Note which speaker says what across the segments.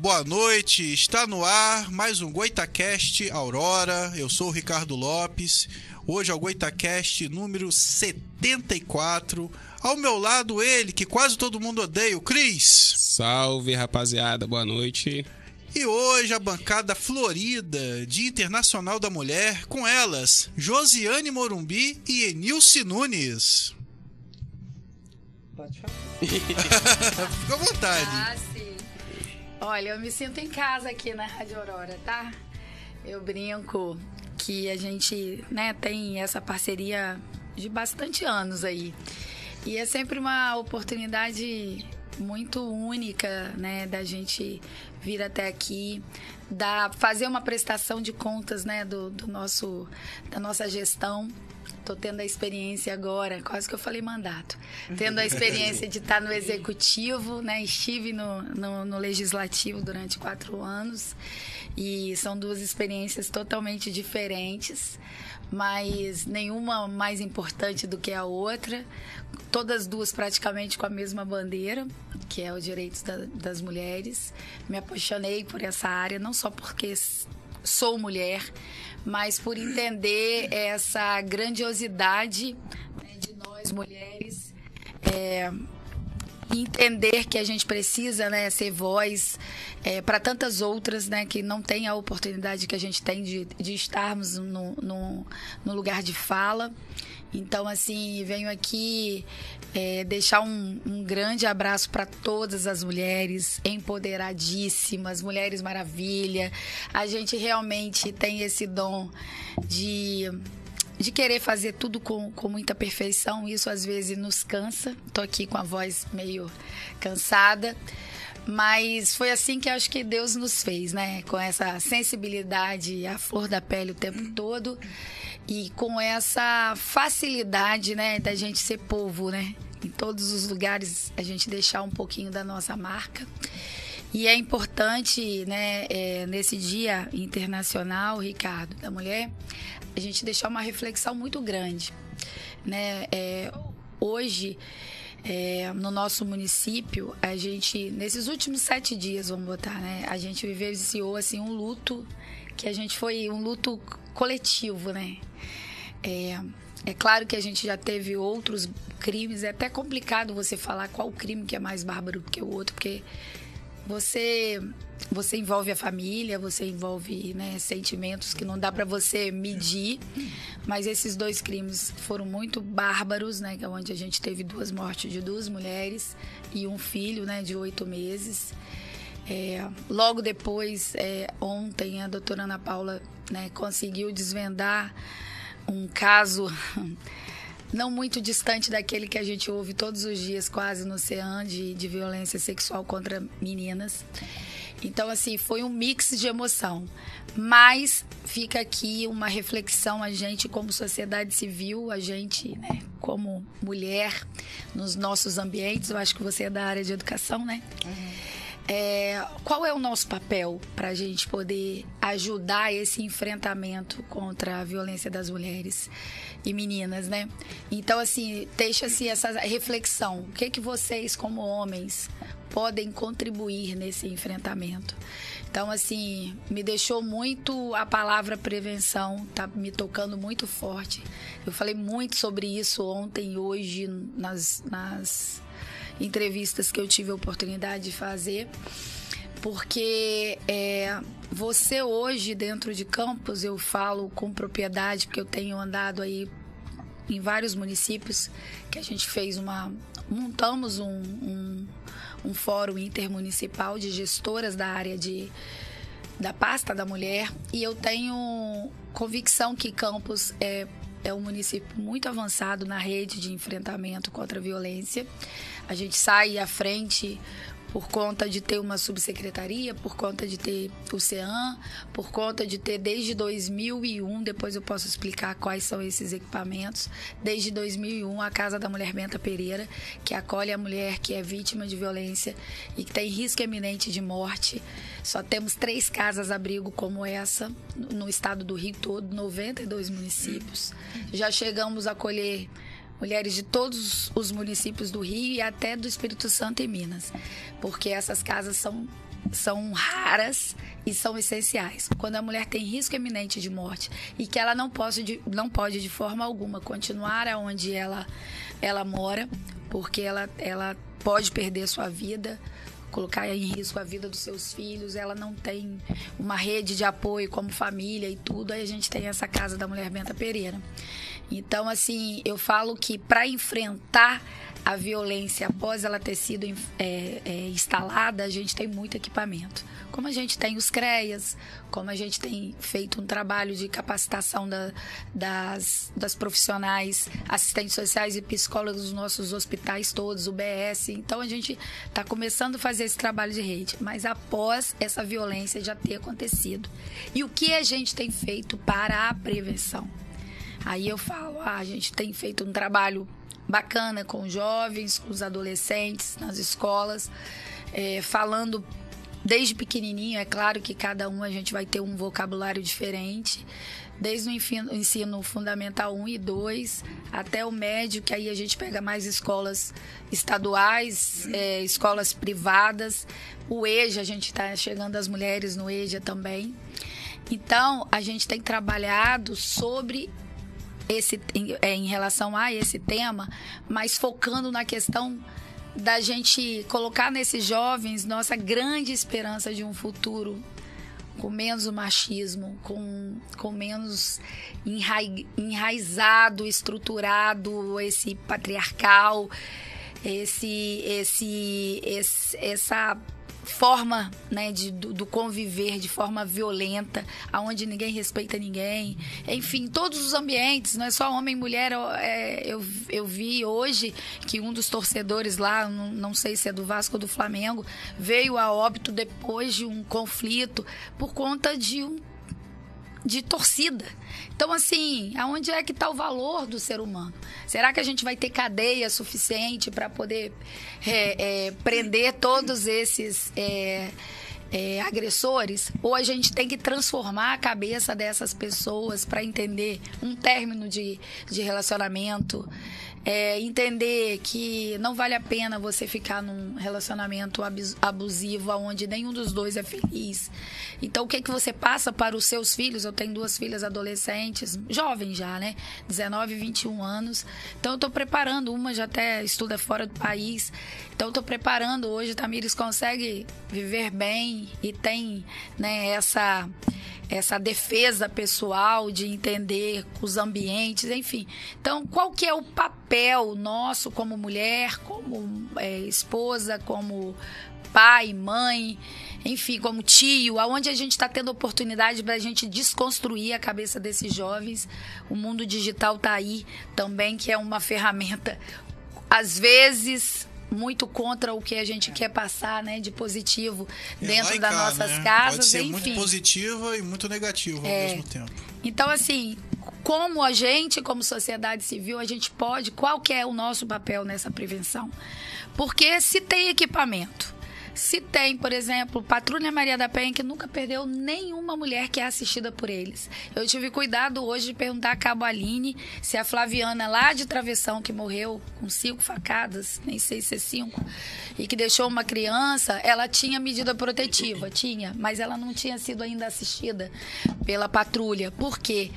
Speaker 1: Boa noite. Está no ar mais um Goitacast Aurora. Eu sou o Ricardo Lopes. Hoje é o Goitacast número 74. Ao meu lado, ele, que quase todo mundo odeia, o Cris.
Speaker 2: Salve, rapaziada. Boa noite.
Speaker 1: E hoje a bancada florida, Dia Internacional da Mulher, com elas, Josiane Morumbi e Enilce Nunes.
Speaker 3: Pode falar.
Speaker 1: Fica à vontade.
Speaker 4: Ah, sim. Olha, eu me sinto em casa aqui na Rádio Aurora, tá? Eu brinco que a gente né, tem essa parceria de bastante anos aí. E é sempre uma oportunidade muito única, né, da gente vir até aqui, da, fazer uma prestação de contas, né, do, do nosso, da nossa gestão. Tô tendo a experiência agora, quase que eu falei mandato, tendo a experiência de estar no executivo, né, estive no, no, no legislativo durante quatro anos e são duas experiências totalmente diferentes mas nenhuma mais importante do que a outra. Todas duas praticamente com a mesma bandeira, que é o direito da, das mulheres. Me apaixonei por essa área, não só porque sou mulher, mas por entender essa grandiosidade né, de nós mulheres. É, entender que a gente precisa né, ser voz é, para tantas outras né, que não têm a oportunidade que a gente tem de, de estarmos no, no, no lugar de fala. Então, assim, venho aqui é, deixar um, um, grande abraço para todas as mulheres empoderadíssimas, mulheres maravilha. A gente realmente tem esse dom de de querer fazer tudo com, com muita perfeição. Isso às vezes nos cansa. Tô aqui com a voz meio cansada. Mas foi assim que acho que Deus nos fez, né? Com essa sensibilidade à flor da pele o tempo todo e com essa facilidade, né, da gente ser povo, né? Em todos os lugares a gente deixar um pouquinho da nossa marca. E é importante, né, é, nesse Dia Internacional, Ricardo, da Mulher, a gente deixar uma reflexão muito grande. Né? É, hoje, é, no nosso município, a gente, nesses últimos sete dias, vamos botar, né? A gente vivenciou, assim, um luto, que a gente foi um luto coletivo, né? É, é claro que a gente já teve outros crimes, é até complicado você falar qual crime que é mais bárbaro que o outro, porque você você envolve a família, você envolve né, sentimentos que não dá para você medir, mas esses dois crimes foram muito bárbaros, né, é onde a gente teve duas mortes de duas mulheres e um filho, né, de oito meses. É, logo depois, é, ontem, a doutora Ana Paula né, conseguiu desvendar um caso não muito distante daquele que a gente ouve todos os dias, quase no CEAN, de, de violência sexual contra meninas. Então, assim, foi um mix de emoção. Mas fica aqui uma reflexão, a gente, como sociedade civil, a gente, né, como mulher, nos nossos ambientes, eu acho que você é da área de educação, né? Uhum. É, qual é o nosso papel para a gente poder ajudar esse enfrentamento contra a violência das mulheres e meninas, né? Então, assim, deixa-se essa reflexão. O que, que vocês, como homens, podem contribuir nesse enfrentamento? Então, assim, me deixou muito a palavra prevenção, tá me tocando muito forte. Eu falei muito sobre isso ontem e hoje nas, nas entrevistas que eu tive a oportunidade de fazer, porque é, você hoje dentro de Campos, eu falo com propriedade, porque eu tenho andado aí em vários municípios que a gente fez uma. montamos um, um, um fórum intermunicipal de gestoras da área de da pasta da mulher e eu tenho convicção que Campos é, é um município muito avançado na rede de enfrentamento contra a violência. A gente sai à frente por conta de ter uma subsecretaria, por conta de ter o CEAM, por conta de ter desde 2001, depois eu posso explicar quais são esses equipamentos, desde 2001 a Casa da Mulher Menta Pereira, que acolhe a mulher que é vítima de violência e que tem risco eminente de morte. Só temos três casas abrigo como essa no estado do Rio todo, 92 municípios. Já chegamos a acolher mulheres de todos os municípios do Rio e até do Espírito Santo e Minas, porque essas casas são são raras e são essenciais. Quando a mulher tem risco eminente de morte e que ela não pode de, não pode de forma alguma continuar aonde ela ela mora, porque ela ela pode perder sua vida, colocar em risco a vida dos seus filhos, ela não tem uma rede de apoio como família e tudo, aí a gente tem essa casa da Mulher Benta Pereira. Então, assim, eu falo que para enfrentar a violência após ela ter sido é, é, instalada, a gente tem muito equipamento. Como a gente tem os CREAS, como a gente tem feito um trabalho de capacitação da, das, das profissionais, assistentes sociais e psicólogos dos nossos hospitais todos, o BS. Então a gente está começando a fazer esse trabalho de rede, mas após essa violência já ter acontecido. E o que a gente tem feito para a prevenção? Aí eu falo, ah, a gente tem feito um trabalho bacana com jovens, com os adolescentes nas escolas, é, falando desde pequenininho. É claro que cada um a gente vai ter um vocabulário diferente, desde o ensino fundamental 1 e 2 até o médio, que aí a gente pega mais escolas estaduais, é, escolas privadas. O EJA, a gente está chegando as mulheres no EJA também. Então, a gente tem trabalhado sobre esse em, é, em relação a esse tema, mas focando na questão da gente colocar nesses jovens nossa grande esperança de um futuro com menos machismo, com, com menos enra, enraizado, estruturado esse patriarcal, esse, esse, esse essa forma né, de, do, do, conviver de forma violenta, aonde ninguém respeita ninguém. Enfim, todos os ambientes, não é só homem e mulher. É, eu, eu vi hoje que um dos torcedores lá, não, não sei se é do Vasco ou do Flamengo, veio a óbito depois de um conflito por conta de um de torcida. Então, assim, aonde é que está o valor do ser humano? Será que a gente vai ter cadeia suficiente para poder é, é, prender todos esses é, é, agressores? Ou a gente tem que transformar a cabeça dessas pessoas para entender um término de, de relacionamento? É, entender que não vale a pena você ficar num relacionamento abusivo onde nenhum dos dois é feliz. Então, o que, que você passa para os seus filhos? Eu tenho duas filhas adolescentes, jovens já, né? 19 e 21 anos. Então, eu estou preparando. Uma já até estuda fora do país. Então, eu estou preparando. Hoje, Tamires consegue viver bem e tem né, essa essa defesa pessoal de entender os ambientes, enfim. Então, qual que é o papel nosso como mulher, como é, esposa, como pai, mãe, enfim, como tio, aonde a gente está tendo oportunidade para a gente desconstruir a cabeça desses jovens. O mundo digital está aí também, que é uma ferramenta, às vezes muito contra o que a gente quer passar, né, de positivo dentro das nossas né? casas, Pode
Speaker 1: ser
Speaker 4: enfim.
Speaker 1: muito positiva e muito negativa é. ao mesmo tempo.
Speaker 4: Então, assim, como a gente, como sociedade civil, a gente pode, qual que é o nosso papel nessa prevenção? Porque se tem equipamento, se tem, por exemplo, Patrulha Maria da Penha, que nunca perdeu nenhuma mulher que é assistida por eles. Eu tive cuidado hoje de perguntar a Cabo Aline se a Flaviana lá de Travessão, que morreu com cinco facadas, nem sei se é cinco, e que deixou uma criança, ela tinha medida protetiva, tinha, mas ela não tinha sido ainda assistida pela patrulha. Por quê?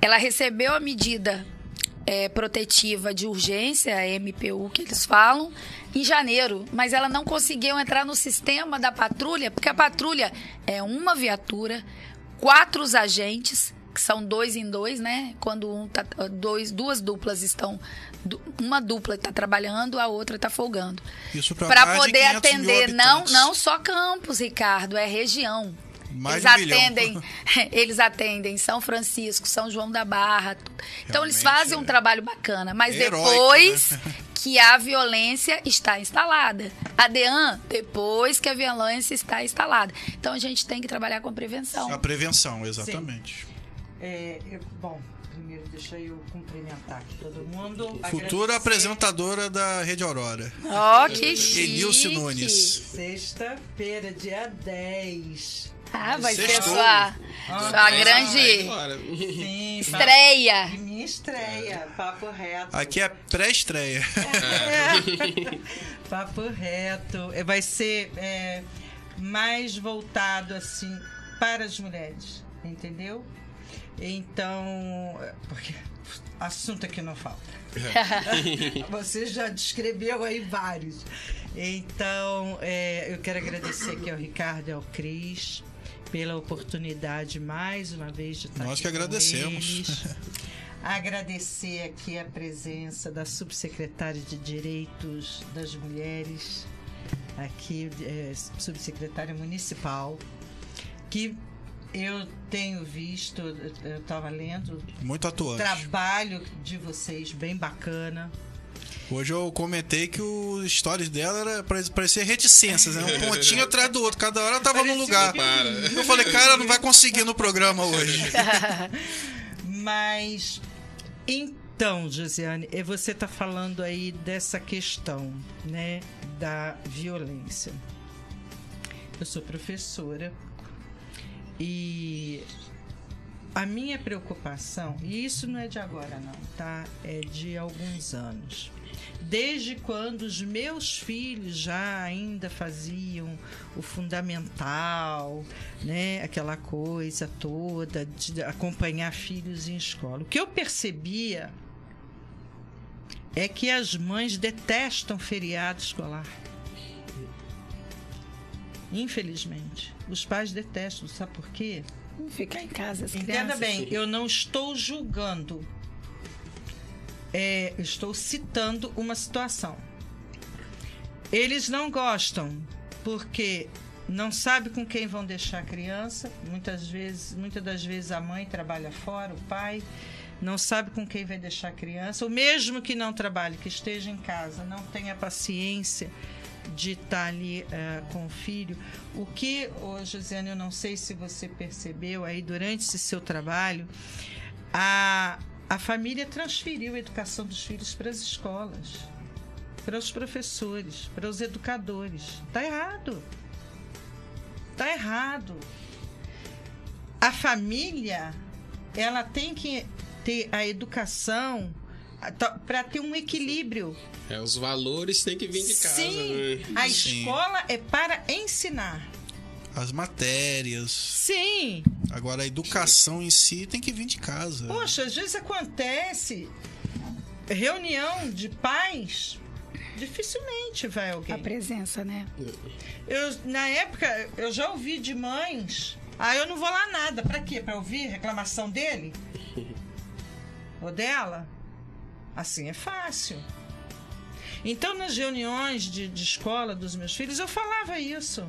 Speaker 4: Ela recebeu a medida é, protetiva de urgência, a MPU que eles falam, em janeiro, mas ela não conseguiu entrar no sistema da patrulha, porque a patrulha é uma viatura, quatro agentes, que são dois em dois, né? Quando um tá, dois, duas duplas estão. Uma dupla está trabalhando, a outra está folgando.
Speaker 1: Isso
Speaker 4: para poder atender não, não só campos, Ricardo, é região.
Speaker 1: Mais
Speaker 4: eles
Speaker 1: um
Speaker 4: atendem, milhão. eles atendem São Francisco, São João da Barra. Então Realmente eles fazem um é trabalho bacana, mas heróico, depois né? que a violência está instalada. A DEAN, depois que a violência está instalada. Então a gente tem que trabalhar com prevenção.
Speaker 1: A prevenção, exatamente.
Speaker 3: É, eu, bom, primeiro deixa eu cumprimentar aqui todo mundo.
Speaker 1: Futura apresentadora da Rede Aurora.
Speaker 4: Ó, oh, que chique.
Speaker 1: Enilce Nunes.
Speaker 3: Sexta-feira, dia 10
Speaker 4: ah, vai Sextou. ser sua, ah, sua grande
Speaker 3: Sim,
Speaker 4: estreia.
Speaker 3: Minha estreia, papo reto.
Speaker 1: Aqui é pré-estreia.
Speaker 3: É. Papo reto. É, Vai ser é, mais voltado assim para as mulheres, entendeu? Então, é, porque assunto aqui não falta. Você já descreveu aí vários. Então, é, eu quero agradecer aqui ao Ricardo e ao Cris pela oportunidade mais uma vez de estar
Speaker 1: Nós que agradecemos.
Speaker 3: Agradecer aqui a presença da subsecretária de Direitos das Mulheres, aqui, é, subsecretária municipal, que eu tenho visto, eu estava lendo,
Speaker 1: Muito
Speaker 3: o
Speaker 1: atuante.
Speaker 3: trabalho de vocês bem bacana.
Speaker 1: Hoje eu comentei que os stories dela era parecia reticências, né? Um pontinho atrás do outro. Cada hora ela tava num lugar. Eu falei, cara, não vai conseguir no programa hoje.
Speaker 3: Mas então, Josiane, eh, você está falando aí dessa questão, né, da violência. Eu sou professora e a minha preocupação, e isso não é de agora não, tá? É de alguns anos. Desde quando os meus filhos já ainda faziam o fundamental, né? Aquela coisa toda de acompanhar filhos em escola. O que eu percebia é que as mães detestam feriado escolar. Infelizmente. Os pais detestam, sabe por quê?
Speaker 4: Ficar em casa, as
Speaker 3: Entenda
Speaker 4: crianças.
Speaker 3: bem, eu não estou julgando. É, estou citando uma situação. Eles não gostam porque não sabe com quem vão deixar a criança. Muitas vezes, muitas das vezes a mãe trabalha fora, o pai não sabe com quem vai deixar a criança. Ou mesmo que não trabalhe, que esteja em casa, não tenha paciência de estar ali eh, com o filho. O que, ô, Josiane, eu não sei se você percebeu aí durante esse seu trabalho, a, a família transferiu a educação dos filhos para as escolas, para os professores, para os educadores. Está errado. Está errado. A família, ela tem que ter a educação para ter um equilíbrio.
Speaker 2: É, os valores têm que vir de casa,
Speaker 3: Sim,
Speaker 2: né?
Speaker 3: a
Speaker 1: Sim.
Speaker 3: escola é para ensinar.
Speaker 1: As matérias.
Speaker 3: Sim.
Speaker 1: Agora a educação em si tem que vir de casa.
Speaker 3: Poxa, às vezes acontece reunião de pais, dificilmente vai
Speaker 4: A
Speaker 3: alguém.
Speaker 4: presença, né?
Speaker 3: Eu, na época, eu já ouvi de mães. Ah, eu não vou lá nada. Pra quê? Pra ouvir reclamação dele? Ou dela? Assim é fácil. Então, nas reuniões de, de escola dos meus filhos, eu falava isso.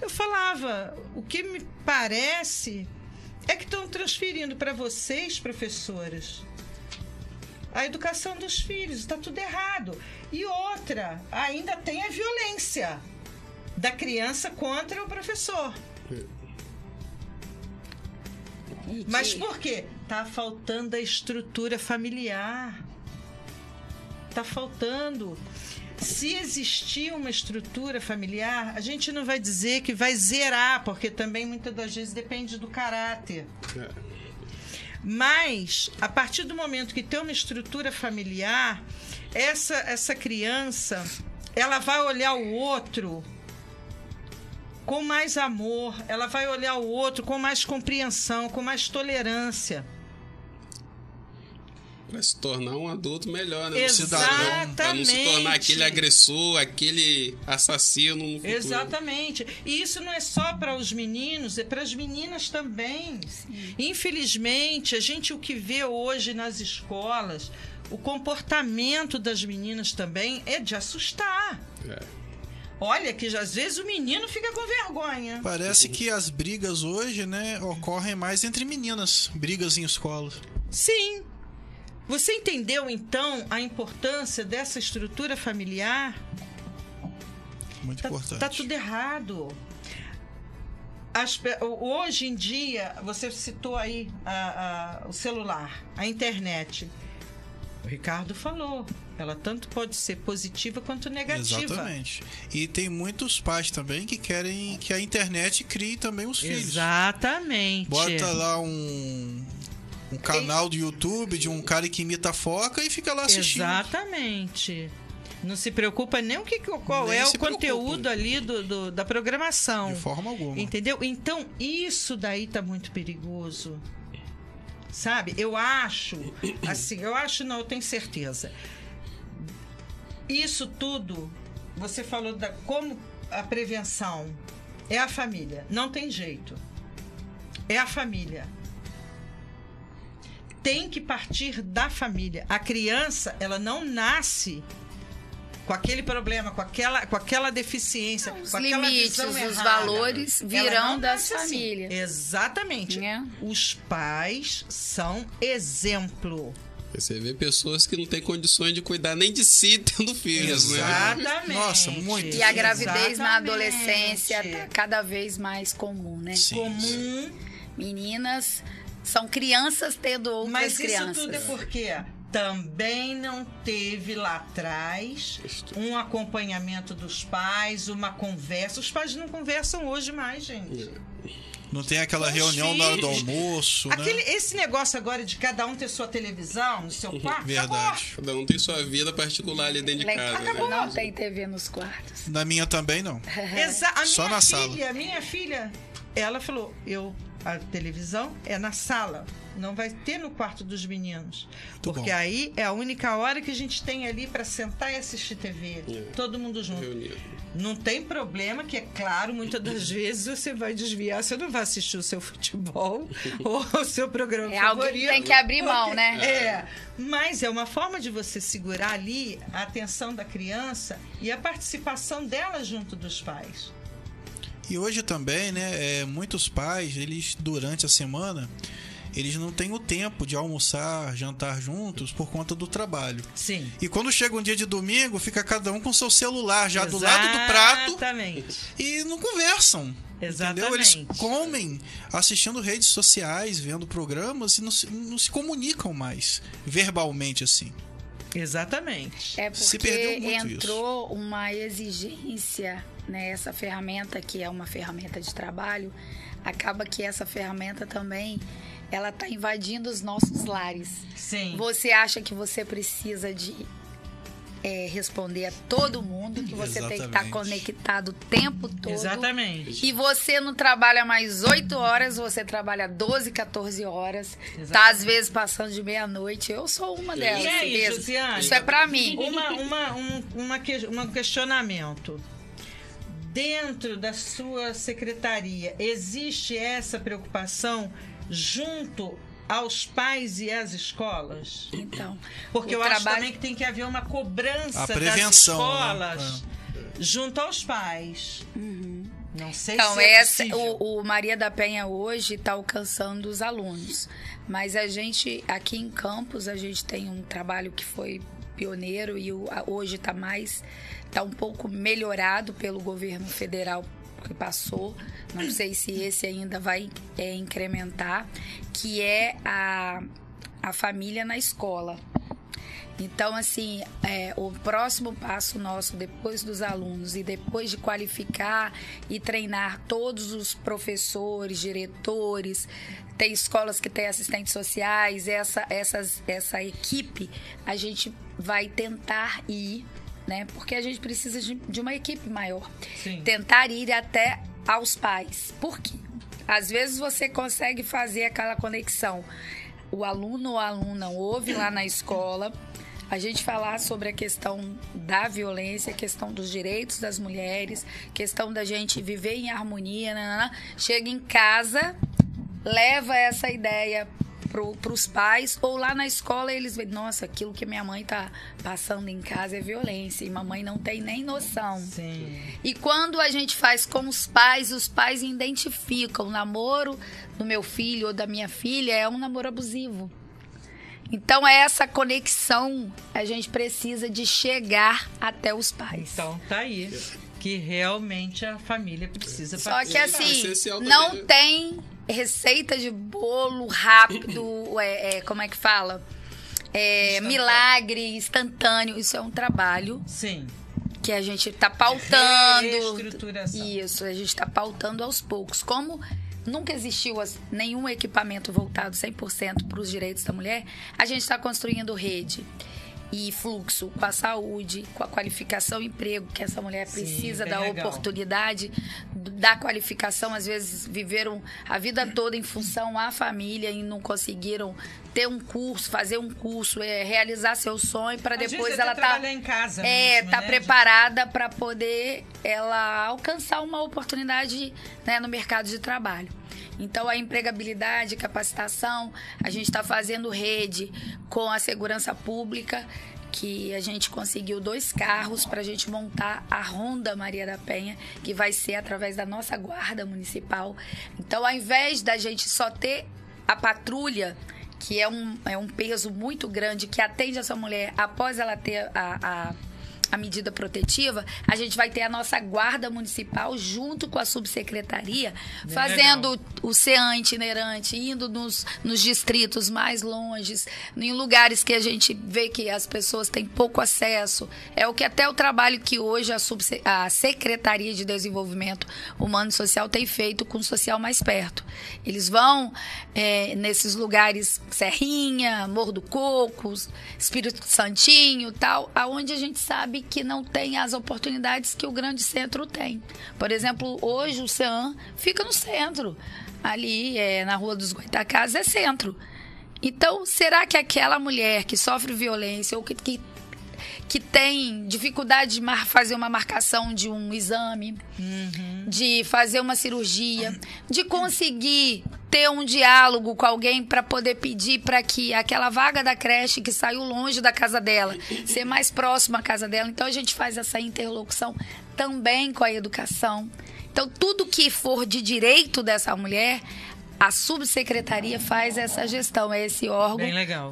Speaker 3: Eu falava, o que me parece é que estão transferindo para vocês, professoras, a educação dos filhos. Está tudo errado. E outra, ainda tem a violência da criança contra o professor. Mas por quê? Tá faltando a estrutura familiar. Tá faltando. Se existir uma estrutura familiar, a gente não vai dizer que vai zerar, porque também muitas das vezes depende do caráter.
Speaker 2: É.
Speaker 3: Mas, a partir do momento que tem uma estrutura familiar, essa, essa criança, ela vai olhar o outro com mais amor, ela vai olhar o outro com mais compreensão, com mais tolerância.
Speaker 2: Pra se tornar um adulto melhor, né? Um
Speaker 3: Exatamente.
Speaker 2: cidadão. Pra não se tornar aquele agressor, aquele assassino.
Speaker 3: Exatamente. E isso não é só para os meninos, é para as meninas também. Infelizmente, a gente o que vê hoje nas escolas, o comportamento das meninas também é de assustar.
Speaker 2: É.
Speaker 3: Olha que às vezes o menino fica com vergonha.
Speaker 1: Parece que as brigas hoje, né, ocorrem mais entre meninas. Brigas em escola.
Speaker 3: Sim. Você entendeu então a importância dessa estrutura familiar?
Speaker 1: Muito
Speaker 3: Tá,
Speaker 1: importante.
Speaker 3: tá tudo errado. As hoje em dia, você citou aí a- a- o celular, a internet. O Ricardo falou. Ela tanto pode ser positiva quanto negativa.
Speaker 1: Exatamente. E tem muitos pais também que querem que a internet crie também os filhos.
Speaker 3: Exatamente.
Speaker 1: Bota lá um um canal do YouTube de um cara que imita foca e fica lá assistindo.
Speaker 3: Exatamente. Não se preocupa nem o que, qual
Speaker 1: Nem
Speaker 3: é o conteúdo
Speaker 1: preocupa.
Speaker 3: ali do, do- da programação.
Speaker 1: De forma alguma.
Speaker 3: Entendeu? Então, isso daí tá muito perigoso. Sabe? Eu acho, assim, eu acho, não, eu tenho certeza. Isso tudo, você falou da como a prevenção é a família. Não tem jeito. É a família. Tem que partir da família. A criança, ela não nasce com aquele problema, com aquela, com aquela deficiência,
Speaker 4: Os
Speaker 3: com aquela
Speaker 4: limites,
Speaker 3: visão
Speaker 4: os
Speaker 3: errada.
Speaker 4: valores
Speaker 3: Ela
Speaker 4: virão das
Speaker 3: assim.
Speaker 4: famílias.
Speaker 3: Exatamente.
Speaker 4: Né?
Speaker 3: Os pais são exemplo.
Speaker 2: Você vê pessoas que não têm condições de cuidar nem de si tendo filhos, né?
Speaker 3: Exatamente.
Speaker 1: Nossa, muito.
Speaker 4: E a gravidez na
Speaker 3: Exatamente.
Speaker 4: adolescência tá cada vez mais comum, né?
Speaker 1: Sim.
Speaker 3: Comum,
Speaker 4: Meninas são crianças tendo outras
Speaker 3: mas
Speaker 4: crianças.
Speaker 3: isso tudo é porque também não teve lá atrás um acompanhamento dos pais, uma conversa. Os pais não conversam hoje mais, gente.
Speaker 1: Não tem aquela reunião na hora do
Speaker 3: filhos.
Speaker 1: almoço,
Speaker 3: Aquele,
Speaker 1: né?
Speaker 3: esse negócio agora de cada um ter sua televisão no seu quarto,
Speaker 1: Verdade.
Speaker 2: Cada um tem sua vida particular ali dentro de casa. né?
Speaker 4: não tem TV nos quartos.
Speaker 1: Na minha também não.
Speaker 3: Exa a
Speaker 1: Só
Speaker 3: minha
Speaker 1: na sala.
Speaker 3: filha, a minha filha, ela falou, eu a televisão é na sala, não vai ter no quarto dos meninos, porque
Speaker 1: bom.
Speaker 3: aí é a única hora que a gente tem ali para sentar e assistir TV,
Speaker 2: É.
Speaker 3: todo mundo junto.
Speaker 2: Reunido.
Speaker 3: Não tem problema que é claro, muitas das vezes você vai desviar, você não vai assistir o seu futebol ou o seu programa
Speaker 4: É algo que
Speaker 3: favorito.
Speaker 4: tem que abrir mão, né?
Speaker 3: É, mas é uma forma de você segurar ali a atenção da criança e a participação dela junto dos pais.
Speaker 1: E hoje também, né, é, muitos pais, eles durante a semana, eles não têm o tempo de almoçar, jantar juntos por conta do trabalho.
Speaker 3: Sim.
Speaker 1: E quando chega um dia de domingo, fica cada um com seu celular já do lado do prato
Speaker 3: Exatamente.
Speaker 1: e não conversam. Entendeu? Eles
Speaker 3: Exatamente.
Speaker 1: comem assistindo redes sociais, vendo programas e não se, não se comunicam mais verbalmente assim.
Speaker 3: Exatamente.
Speaker 4: É
Speaker 1: Se
Speaker 4: porque
Speaker 1: perdeu muito
Speaker 4: entrou uma exigência, né? Essa ferramenta que é uma ferramenta de trabalho, acaba que essa ferramenta também ela está invadindo os nossos lares.
Speaker 3: Sim.
Speaker 4: Você acha que você precisa de é, responder a todo mundo, que você tem que estar
Speaker 1: Exatamente.
Speaker 4: conectado o tempo todo.
Speaker 3: Exatamente.
Speaker 4: E você não trabalha mais 8 horas, você trabalha 12, 14 horas. Tá
Speaker 3: Exatamente.
Speaker 4: às vezes passando de meia-noite. Eu sou uma delas.
Speaker 3: E aí,
Speaker 4: mesmo.
Speaker 3: Josiane?
Speaker 4: Isso é pra mim.
Speaker 3: Uma, uma, um, uma que- um questionamento. Dentro da sua secretaria, existe essa preocupação junto aos pais e às escolas?
Speaker 4: Então,
Speaker 3: Porque
Speaker 4: o
Speaker 3: eu acho
Speaker 4: trabalho-
Speaker 3: também que tem que haver uma cobrança
Speaker 1: A
Speaker 3: das
Speaker 1: prevenção,
Speaker 3: escolas
Speaker 1: né?
Speaker 3: junto aos pais. Não sei
Speaker 4: Então,
Speaker 3: se é
Speaker 4: essa, o, o Maria da Penha hoje está alcançando os alunos. Mas a gente, aqui em Campos, a gente tem um trabalho que foi pioneiro e hoje está mais, está um pouco melhorado pelo governo federal que passou. Não sei se esse ainda vai é, incrementar, que é a, a família na escola. Então, assim, é, o próximo passo nosso, depois dos alunos e depois de qualificar e treinar todos os professores, diretores, tem escolas que têm assistentes sociais, essa, essas, essa equipe, a gente vai tentar ir, né? Porque a gente precisa de, de uma equipe maior.
Speaker 3: Sim.
Speaker 4: Tentar ir até aos pais. Por quê? Às vezes você consegue fazer aquela conexão. O aluno ou a aluna ouve lá na escola a gente falar sobre a questão da violência, a questão dos direitos das mulheres, questão da gente viver em harmonia, nanana. chega em casa, leva essa ideia para os pais ou lá na escola eles veem, nossa, aquilo que minha mãe tá passando em casa é violência e mamãe não tem nem noção.
Speaker 3: Sim.
Speaker 4: E quando a gente faz com os pais, os pais identificam o namoro do meu filho ou da minha filha é um namoro abusivo. Então é essa conexão a gente precisa de chegar até os pais.
Speaker 3: Então tá aí. Que realmente a família precisa
Speaker 4: Só que
Speaker 3: participar.
Speaker 4: assim,
Speaker 2: essencial
Speaker 4: não
Speaker 2: também, né?
Speaker 4: tem receita de bolo rápido, é, é, como é que fala? É, milagre instantâneo. Isso é um trabalho
Speaker 3: Sim.
Speaker 4: que a gente está pautando. Isso, a gente está pautando aos poucos. Como nunca existiu nenhum equipamento voltado 100% para os direitos da mulher, a gente está construindo rede e fluxo com a saúde, com a qualificação e emprego que essa mulher
Speaker 3: Sim,
Speaker 4: precisa
Speaker 3: bem
Speaker 4: da
Speaker 3: legal.
Speaker 4: oportunidade da qualificação, às vezes viveram a vida toda em função à família e não conseguiram ter um curso, fazer um curso, é, realizar seu sonho para depois ela tá
Speaker 3: em casa
Speaker 4: é
Speaker 3: mesmo,
Speaker 4: tá
Speaker 3: né,
Speaker 4: preparada para poder ela alcançar uma oportunidade né, no mercado de trabalho. Então, a empregabilidade, capacitação, a gente está fazendo rede com a segurança pública, que a gente conseguiu dois carros para a gente montar a Ronda Maria da Penha, que vai ser através da nossa guarda municipal. Então, ao invés da gente só ter a patrulha, que é um, é um peso muito grande, que atende essa mulher após ela ter a- a a medida protetiva, a gente vai ter a nossa guarda municipal junto com a subsecretaria,
Speaker 3: Bem
Speaker 4: fazendo o CEAN itinerante, indo nos, nos distritos mais longes, em lugares que a gente vê que as pessoas têm pouco acesso. É o que até o trabalho que hoje a, subse- a Secretaria de Desenvolvimento Humano e Social tem feito com o social mais perto. Eles vão é, nesses lugares, Serrinha, Morro do Cocos, Espírito Santinho, tal, aonde a gente sabe que não tem as oportunidades que o grande centro tem. Por exemplo, hoje o CEAM fica no centro. Ali, é, na Rua dos Goitacazes, é centro. Então, será que aquela mulher que sofre violência ou que, que, que tem dificuldade de fazer uma marcação de um exame, de fazer uma cirurgia, de conseguir ter um diálogo com alguém para poder pedir para que aquela vaga da creche que saiu longe da casa dela, ser mais próxima à casa dela. Então a gente faz essa interlocução também com a educação. Então tudo que for de direito dessa mulher, a subsecretaria faz essa gestão, é esse órgão,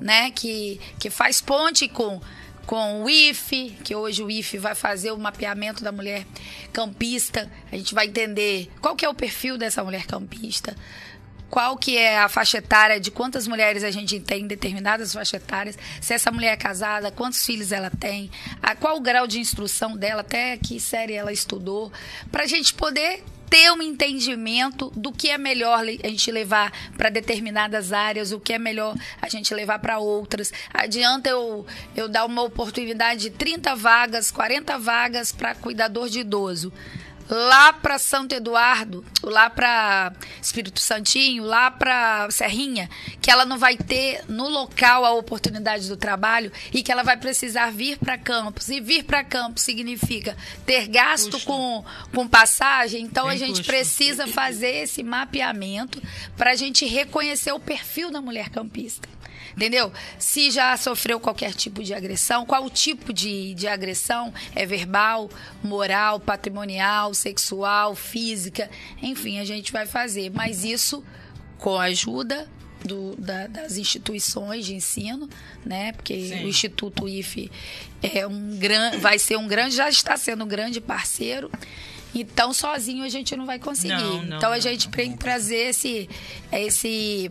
Speaker 4: né, que que faz ponte com com o IFE, que hoje o IFE vai fazer o mapeamento da mulher campista. A gente vai entender qual que é o perfil dessa mulher campista. Qual que é a faixa etária de quantas mulheres a gente tem em determinadas faixas etárias, se essa mulher é casada, quantos filhos ela tem, a, qual o grau de instrução dela, até que série ela estudou, para a gente poder ter um entendimento do que é melhor a gente levar para determinadas áreas, o que é melhor a gente levar para outras. Adianta eu, eu dar uma oportunidade de 30 vagas, 40 vagas para cuidador de idoso. Lá para Santo Eduardo, lá para Espírito Santinho, lá para Serrinha, que ela não vai ter no local a oportunidade do trabalho e que ela vai precisar vir para Campos. E vir para Campos significa ter gasto
Speaker 3: Custo.
Speaker 4: com, com passagem. Então
Speaker 3: Tem
Speaker 4: a gente
Speaker 3: custo.
Speaker 4: precisa fazer esse mapeamento para a gente reconhecer o perfil da mulher campista. Entendeu? Se já sofreu qualquer tipo de agressão, qual o tipo de, de agressão? É verbal, moral, patrimonial, sexual, física? Enfim, a gente vai fazer. Mas isso com a ajuda do- da- das instituições de ensino, né? Porque
Speaker 3: Sim.
Speaker 4: o Instituto IFE é um gran, vai ser um grande, já está sendo um grande parceiro. Então, sozinho a gente não vai conseguir.
Speaker 3: Não, não,
Speaker 4: então, a
Speaker 3: não.
Speaker 4: gente tem que trazer esse, esse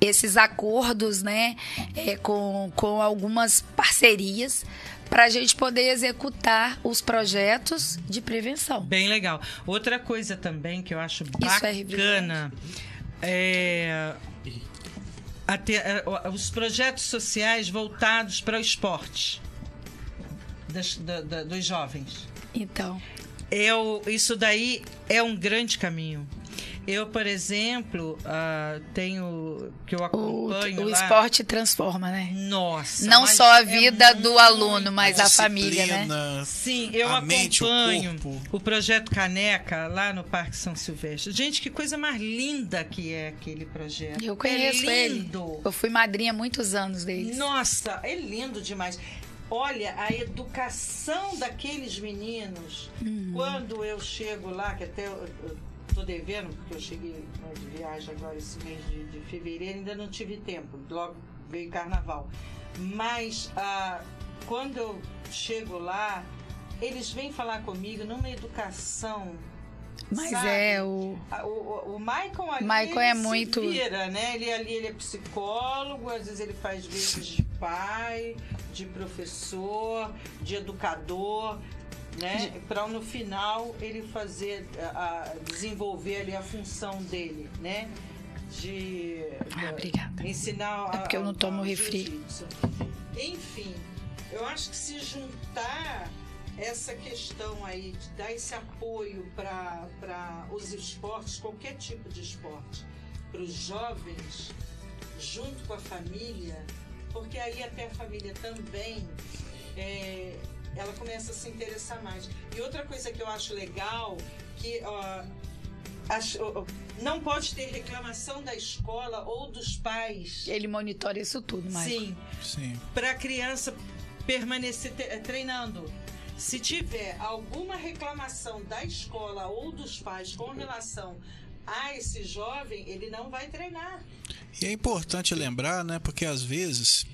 Speaker 4: esses acordos, né, é, com, com algumas parcerias para a gente poder executar os projetos de prevenção.
Speaker 3: Bem legal. Outra coisa também que eu acho
Speaker 4: é
Speaker 3: bacana é, ter- é, os projetos sociais voltados para o esporte das- da- da- dos jovens.
Speaker 4: Então,
Speaker 3: Eu, isso daí é um grande caminho. Eu, por exemplo, ah, tenho que eu
Speaker 4: o,
Speaker 3: acompanho
Speaker 4: o
Speaker 3: lá.
Speaker 4: esporte transforma, né?
Speaker 3: Nossa,
Speaker 4: Não só a
Speaker 3: é
Speaker 4: vida do
Speaker 3: muito-
Speaker 4: aluno, mas a família, né?
Speaker 3: Sim, eu
Speaker 1: a mente, o
Speaker 3: acompanho o projeto Caneca lá no Parque São Silvestre. Gente, que coisa mais linda que é aquele projeto.
Speaker 4: Eu conheço
Speaker 3: é
Speaker 4: ele.
Speaker 3: lindo.
Speaker 4: Eu fui madrinha há muitos anos deles.
Speaker 3: Nossa, é lindo demais. Olha, a educação daqueles meninos,
Speaker 4: Uhum.
Speaker 3: quando eu chego lá, que até eu, eu tô devendo, porque eu cheguei né, de viagem agora esse mês de, de fevereiro, ainda não tive tempo, logo veio carnaval. Mas ah, quando eu chego lá, eles vêm falar comigo numa educação.
Speaker 4: Mas
Speaker 3: sabe?
Speaker 4: é o.
Speaker 3: O, o, Michael ali
Speaker 4: Michael é muito-
Speaker 3: vira, né? Ele ali ele é psicólogo, às vezes ele faz vezes de pai, de professor, de educador, né? Para no final ele fazer, a, desenvolver ali a função dele, né? De,
Speaker 4: Ah,
Speaker 3: da-
Speaker 4: obrigada.
Speaker 3: ensinar.
Speaker 4: É porque eu não tomo refri.
Speaker 3: Enfim, eu acho que se juntar essa questão aí de dar esse apoio para os esportes, qualquer tipo de esporte, para os jovens, junto com a família, porque aí até a família também é, ela começa a se interessar mais. E outra coisa que eu acho legal que ó, acho- ó, não pode ter reclamação da escola ou dos pais.
Speaker 4: Ele monitora isso tudo, mas
Speaker 3: Sim,
Speaker 1: Sim.
Speaker 3: para a criança permanecer treinando. Se tiver alguma reclamação da escola ou dos pais com relação a esse jovem, ele não vai treinar.
Speaker 1: E é importante lembrar, né? Porque às vezes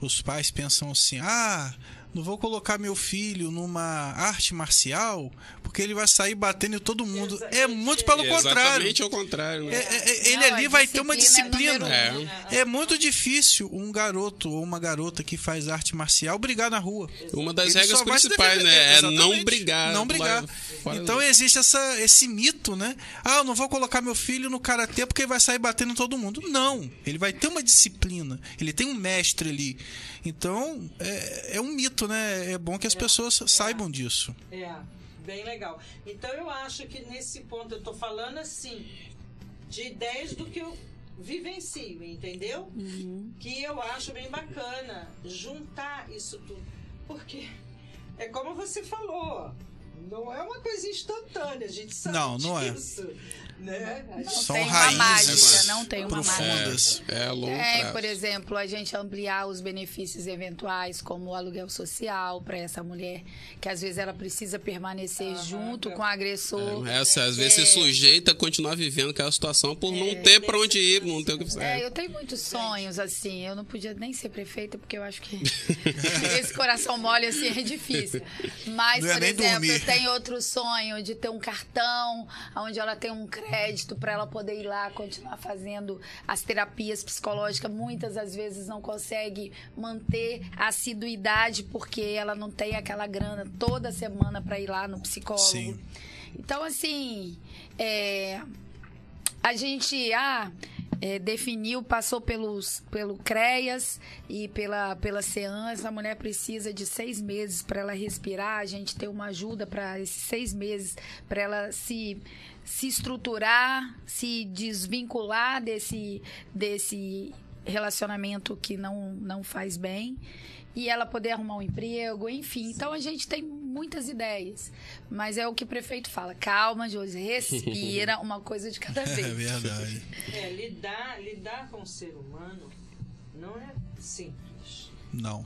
Speaker 1: os pais pensam assim: ah, não vou colocar meu filho numa arte marcial porque ele vai sair batendo em todo mundo.
Speaker 3: Exa-
Speaker 1: É muito pelo contrário.
Speaker 2: Exatamente ao contrário, né?
Speaker 1: É- é- é- ele
Speaker 4: Não,
Speaker 1: ali vai ter uma
Speaker 4: disciplina é número
Speaker 2: um.
Speaker 1: É. muito difícil um garoto ou uma garota que faz arte marcial brigar na rua.
Speaker 2: Uma das
Speaker 1: Ele
Speaker 2: regras principais, né? É não brigar.
Speaker 1: Não brigar. Então existe essa, esse mito, né? Ah, eu não vou colocar meu filho no karatê porque ele vai sair batendo em todo mundo. Não. Ele vai ter uma disciplina. Ele tem um mestre ali. Então, é, é um mito, né? É bom que as pessoas saibam disso.
Speaker 3: É, bem legal. Então eu acho que nesse ponto eu tô falando assim de ideias do que eu vivencio, entendeu? Que eu acho bem bacana juntar isso tudo. Porque é como você falou, não é uma coisa instantânea, a gente sabe
Speaker 1: Não, não é.
Speaker 3: Né? A gente-
Speaker 1: São
Speaker 4: tem uma
Speaker 1: raízes
Speaker 4: mágica, não tem uma mágica.
Speaker 1: profundas.
Speaker 2: É, longo
Speaker 4: É,
Speaker 2: prazo.
Speaker 4: por exemplo, a gente ampliar os benefícios eventuais, como o aluguel social para essa mulher, que às vezes ela precisa permanecer junto com o agressor.
Speaker 2: Essa, às vezes, se sujeita a continuar vivendo aquela situação por não ter pra onde ir, não ter o que fazer.
Speaker 4: É, eu tenho muitos sonhos, assim. Eu não podia nem ser prefeita, porque eu acho que esse coração mole, assim, é difícil. Mas,
Speaker 1: Não
Speaker 4: por exemplo,
Speaker 1: dormir.
Speaker 4: eu tenho outro sonho de ter um cartão onde ela tem um crédito para ela poder ir lá continuar fazendo as terapias psicológicas. Muitas, às vezes, não consegue manter a assiduidade porque ela não tem aquela grana toda semana para ir lá no psicólogo.
Speaker 1: Sim.
Speaker 4: Então, assim, é, a gente ah, é, definiu, passou pelos, pelo CREAS e pela, pela CEAN. Essa mulher precisa de seis meses para ela respirar. A gente tem uma ajuda para esses seis meses para ela se, se estruturar, se desvincular desse, desse relacionamento que não, não faz bem e ela poder arrumar um emprego, enfim. Então a gente tem muitas ideias, mas é o que o prefeito fala: calma, Josi, respira, uma coisa de cada
Speaker 1: É
Speaker 4: vez.
Speaker 1: verdade.
Speaker 3: É, lidar, lidar com o ser humano não é simples.
Speaker 1: Não.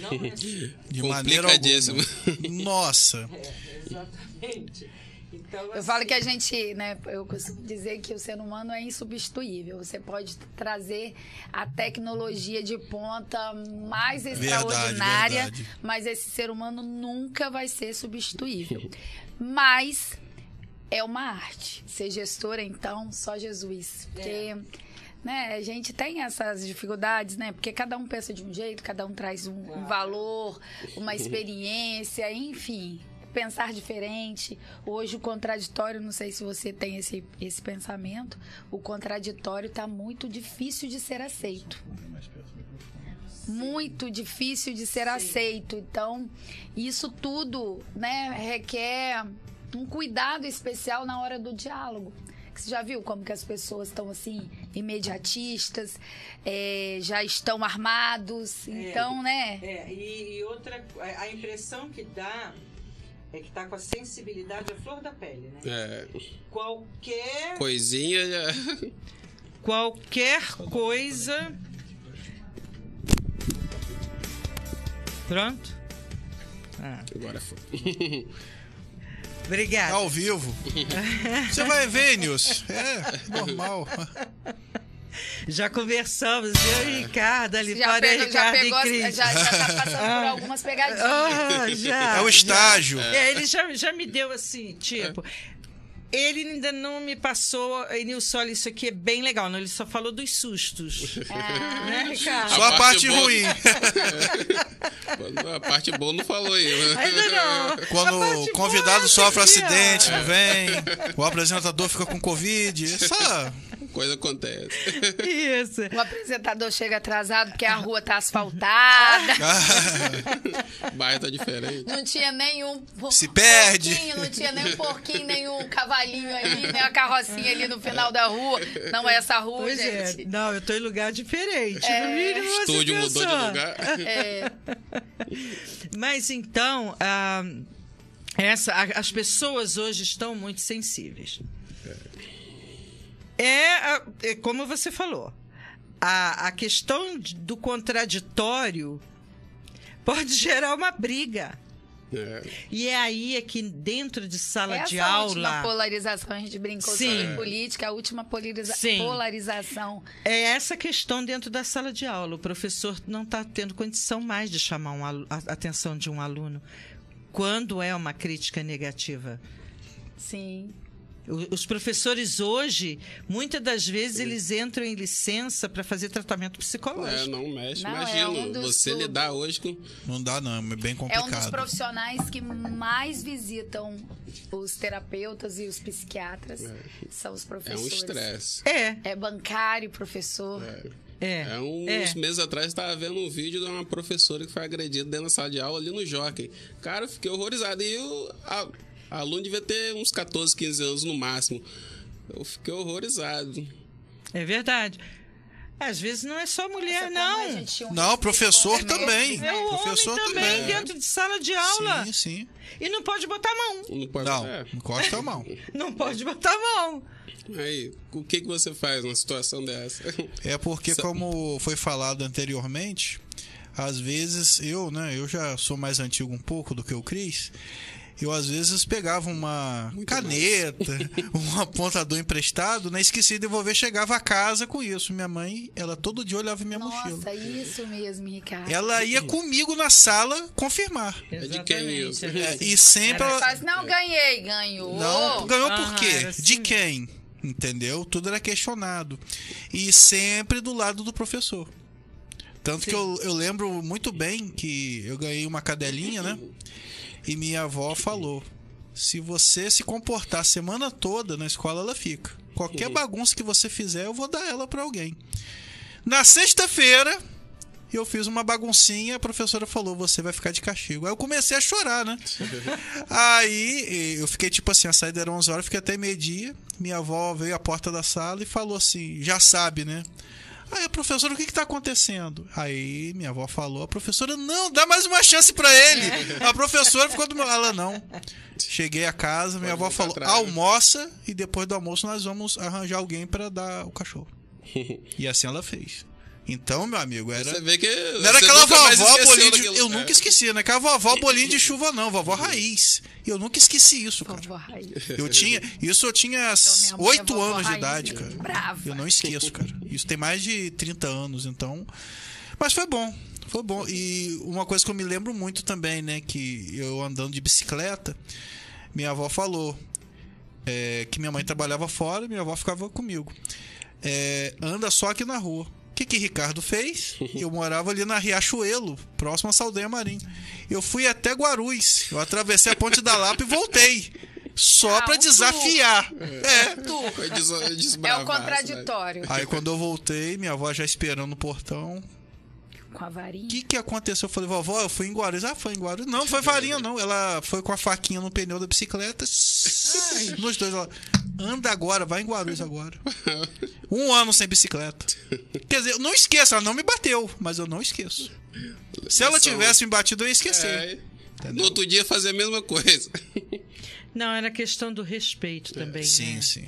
Speaker 3: Não é simples.
Speaker 1: De maneira alguma. Nossa.
Speaker 3: É, exatamente. Então,
Speaker 4: Eu falo
Speaker 3: assim,
Speaker 4: que a gente, né, eu costumo dizer que o ser humano é insubstituível. Você pode trazer a tecnologia de ponta mais extraordinária,
Speaker 1: verdade.
Speaker 4: mas esse ser humano nunca vai ser substituível. Mas é uma arte. Ser gestora, então, só Jesus. Porque né, a gente tem essas dificuldades, né? Porque cada um pensa de um jeito, cada um traz um, um valor, uma experiência, enfim. Pensar diferente. Hoje o contraditório, não sei se você tem esse, esse pensamento, o contraditório está muito difícil de ser aceito. Muito difícil de ser aceito. Então, isso tudo né, requer um cuidado especial na hora do diálogo. Você já viu como que as pessoas estão assim, imediatistas, é, já estão armados, então, né?
Speaker 3: É, e, e outra, a impressão que dá é que tá com a sensibilidade à flor da pele, né?
Speaker 2: É,
Speaker 3: Qualquer,
Speaker 2: coisinha já.
Speaker 3: qualquer coisa. Pronto?
Speaker 2: Agora foi.
Speaker 3: Obrigada.
Speaker 1: Ao vivo. Você vai ver, Nilson. É normal.
Speaker 3: Já conversamos, eu e Ricardo ali,
Speaker 4: Já,
Speaker 3: fora
Speaker 4: pegou, já
Speaker 3: Ricardo
Speaker 4: pegou,
Speaker 3: e Cris.
Speaker 4: já, já tá passando por algumas pegadinhas.
Speaker 3: Ah, já.
Speaker 1: É o estágio.
Speaker 3: É, ele já, já me deu assim, tipo. Ele ainda não me passou, Nilson, olha, isso aqui é bem legal. Não, ele só falou dos sustos.
Speaker 4: Ah,
Speaker 3: né, Ricardo?
Speaker 1: Só a
Speaker 2: A
Speaker 1: parte ruim.
Speaker 2: A parte boa não falou aí, né?
Speaker 3: Ainda não.
Speaker 1: Quando o convidado
Speaker 3: boa
Speaker 1: sofre acidente, não vem. O apresentador fica com Covid. Essa...
Speaker 2: Coisa acontece.
Speaker 3: Isso.
Speaker 4: o apresentador chega atrasado porque a rua tá asfaltada.
Speaker 2: O bairro tá diferente.
Speaker 4: Não tinha nenhum
Speaker 1: Se perde.
Speaker 4: porquinho, não tinha nem um porquinho, nem um cavalinho ali, nem a carrocinha ali no final da rua. Não é essa rua,
Speaker 3: Pois é.
Speaker 4: gente.
Speaker 3: Não, eu tô em lugar diferente.
Speaker 4: É.
Speaker 3: No mínimo,
Speaker 2: O estúdio mudou de lugar.
Speaker 4: É,
Speaker 3: Mas então, ah, essa, as pessoas hoje estão muito sensíveis. É, é como você falou, a, a questão do contraditório pode gerar uma briga.
Speaker 2: É.
Speaker 3: E é aí é que dentro de sala
Speaker 4: essa
Speaker 3: de
Speaker 4: última
Speaker 3: aula
Speaker 4: polarização, a gente brincou
Speaker 3: Sim.
Speaker 4: sobre política, a última polariza-
Speaker 3: Sim.
Speaker 4: polarização.
Speaker 3: é essa questão dentro da sala de aula. O professor não está tendo condição mais de chamar um a atenção de um aluno quando é uma crítica negativa.
Speaker 4: Sim.
Speaker 3: Os professores hoje, muitas das vezes, eles entram em licença para fazer tratamento
Speaker 2: É,
Speaker 3: psicológico.
Speaker 2: não mexe.
Speaker 4: Não, é
Speaker 2: Imagina,
Speaker 4: um dos-
Speaker 2: você
Speaker 4: do-
Speaker 2: lidar hoje com.
Speaker 1: Não dá, não. É bem
Speaker 4: É um dos
Speaker 1: complicado.
Speaker 4: profissionais que mais visitam os terapeutas e os psiquiatras. São os
Speaker 2: É um
Speaker 4: professores.
Speaker 2: estresse.
Speaker 3: É,
Speaker 4: É bancário, professor.
Speaker 3: é.
Speaker 2: É, uns
Speaker 3: é.
Speaker 2: meses atrás eu tava vendo um vídeo de uma professora que foi agredida dentro da sala de aula ali no Jockey. Cara, eu fiquei horrorizado. E o a, a aluno devia ter uns 14, 15 anos no máximo. Eu fiquei horrorizado.
Speaker 3: É verdade. Às vezes não é só mulher,
Speaker 4: Nossa,
Speaker 3: não.
Speaker 4: um
Speaker 1: Não, professor também.
Speaker 3: É o
Speaker 1: Professor
Speaker 3: homem também,
Speaker 1: também.
Speaker 3: dentro de sala de aula.
Speaker 1: Sim, sim.
Speaker 3: E não pode botar a mão.
Speaker 2: Não pode.
Speaker 1: Não,
Speaker 2: É.
Speaker 1: encosta a mão.
Speaker 3: Não pode botar a mão.
Speaker 2: Aí, o que, que você faz numa situação dessa?
Speaker 1: É porque, como foi falado anteriormente, às vezes eu, né, eu já sou mais antigo um pouco do que o Cris. Eu às vezes pegava uma
Speaker 2: Muito
Speaker 1: caneta, um apontador emprestado, né? Esqueci de devolver, chegava a casa com isso. Minha mãe, ela todo dia olhava minha mochila.
Speaker 4: Nossa, isso mesmo, Ricardo.
Speaker 1: Ela ia comigo na sala confirmar.
Speaker 2: de quem isso?
Speaker 1: É, e sempre ela,
Speaker 4: Faz, não, ganhei, ganhou.
Speaker 1: Não, ganhou por
Speaker 3: Aham,
Speaker 1: quê?
Speaker 3: assim
Speaker 1: De quem? Entendeu? Tudo era questionado. E sempre do lado do professor. Tanto que eu, eu lembro muito bem que eu ganhei uma cadelinha, né? E minha avó falou: se você se comportar a semana toda na escola, ela fica. Qualquer bagunça que você fizer, eu vou dar ela pra alguém. Na sexta-feira, eu fiz uma baguncinha, a professora falou: você vai ficar de castigo. Aí eu comecei a chorar, né? Aí eu fiquei tipo assim: a saída era 11 horas, fiquei até meio-dia. Minha avó veio à porta da sala e falou assim: já sabe, né? Aí, professora, o que que tá acontecendo? Aí minha avó falou, a professora, não, dá mais uma chance pra ele. A professora ficou do meu lado, ela não. Cheguei a casa, minha avó
Speaker 2: voltar
Speaker 1: falou,
Speaker 2: atrás.
Speaker 1: almoça e depois do almoço nós vamos arranjar alguém pra dar o cachorro. E assim ela fez. Então, meu amigo, era...
Speaker 2: Você vê que.
Speaker 1: Não era aquela vovó bolinho de...
Speaker 2: daquilo.
Speaker 1: Eu
Speaker 2: É.
Speaker 1: nunca esqueci, não é aquela vovó bolinho de chuva, não. Vovó raiz. E eu nunca esqueci isso, cara.
Speaker 4: Vovó Raiz.
Speaker 1: Eu tinha... Isso eu tinha
Speaker 4: Então, é
Speaker 1: oito
Speaker 4: vovó
Speaker 1: anos de
Speaker 4: raiz,
Speaker 1: idade, cara.
Speaker 4: brava.
Speaker 1: Eu não esqueço, cara. Isso tem mais de 30 anos, então... Mas foi bom. Foi bom. E uma coisa que eu me lembro muito também, né? Que eu andando de bicicleta, minha avó falou é, que minha mãe trabalhava fora e minha avó ficava comigo. É, anda só aqui na rua. Que que Ricardo fez? Eu morava ali na Riachuelo, próximo a Saldanha Marim. Eu fui até Guarulhos. Eu atravessei a Ponte da Lapa e voltei. Só
Speaker 4: Ah,
Speaker 1: pra desafiar. É.
Speaker 4: Tu.
Speaker 2: Foi des-
Speaker 4: É o contraditório.
Speaker 1: Aí quando eu voltei, minha avó já esperando no portão.
Speaker 4: Com a varinha.
Speaker 1: O que que aconteceu? Eu falei, vovó, eu fui em Guarulhos. Ah, foi em Guarulhos. Não, foi varinha não. Ela foi com a faquinha no pneu da bicicleta. Nos dois, ela, anda agora, vai em Guarulhos agora. Um ano sem bicicleta. Quer dizer, eu não esqueço, ela não me bateu, mas eu não esqueço. Se ela tivesse me batido, eu ia esquecer.
Speaker 2: É, no outro dia fazer a mesma coisa.
Speaker 3: Não, era questão do respeito também.
Speaker 1: Sim,
Speaker 3: né?
Speaker 1: sim.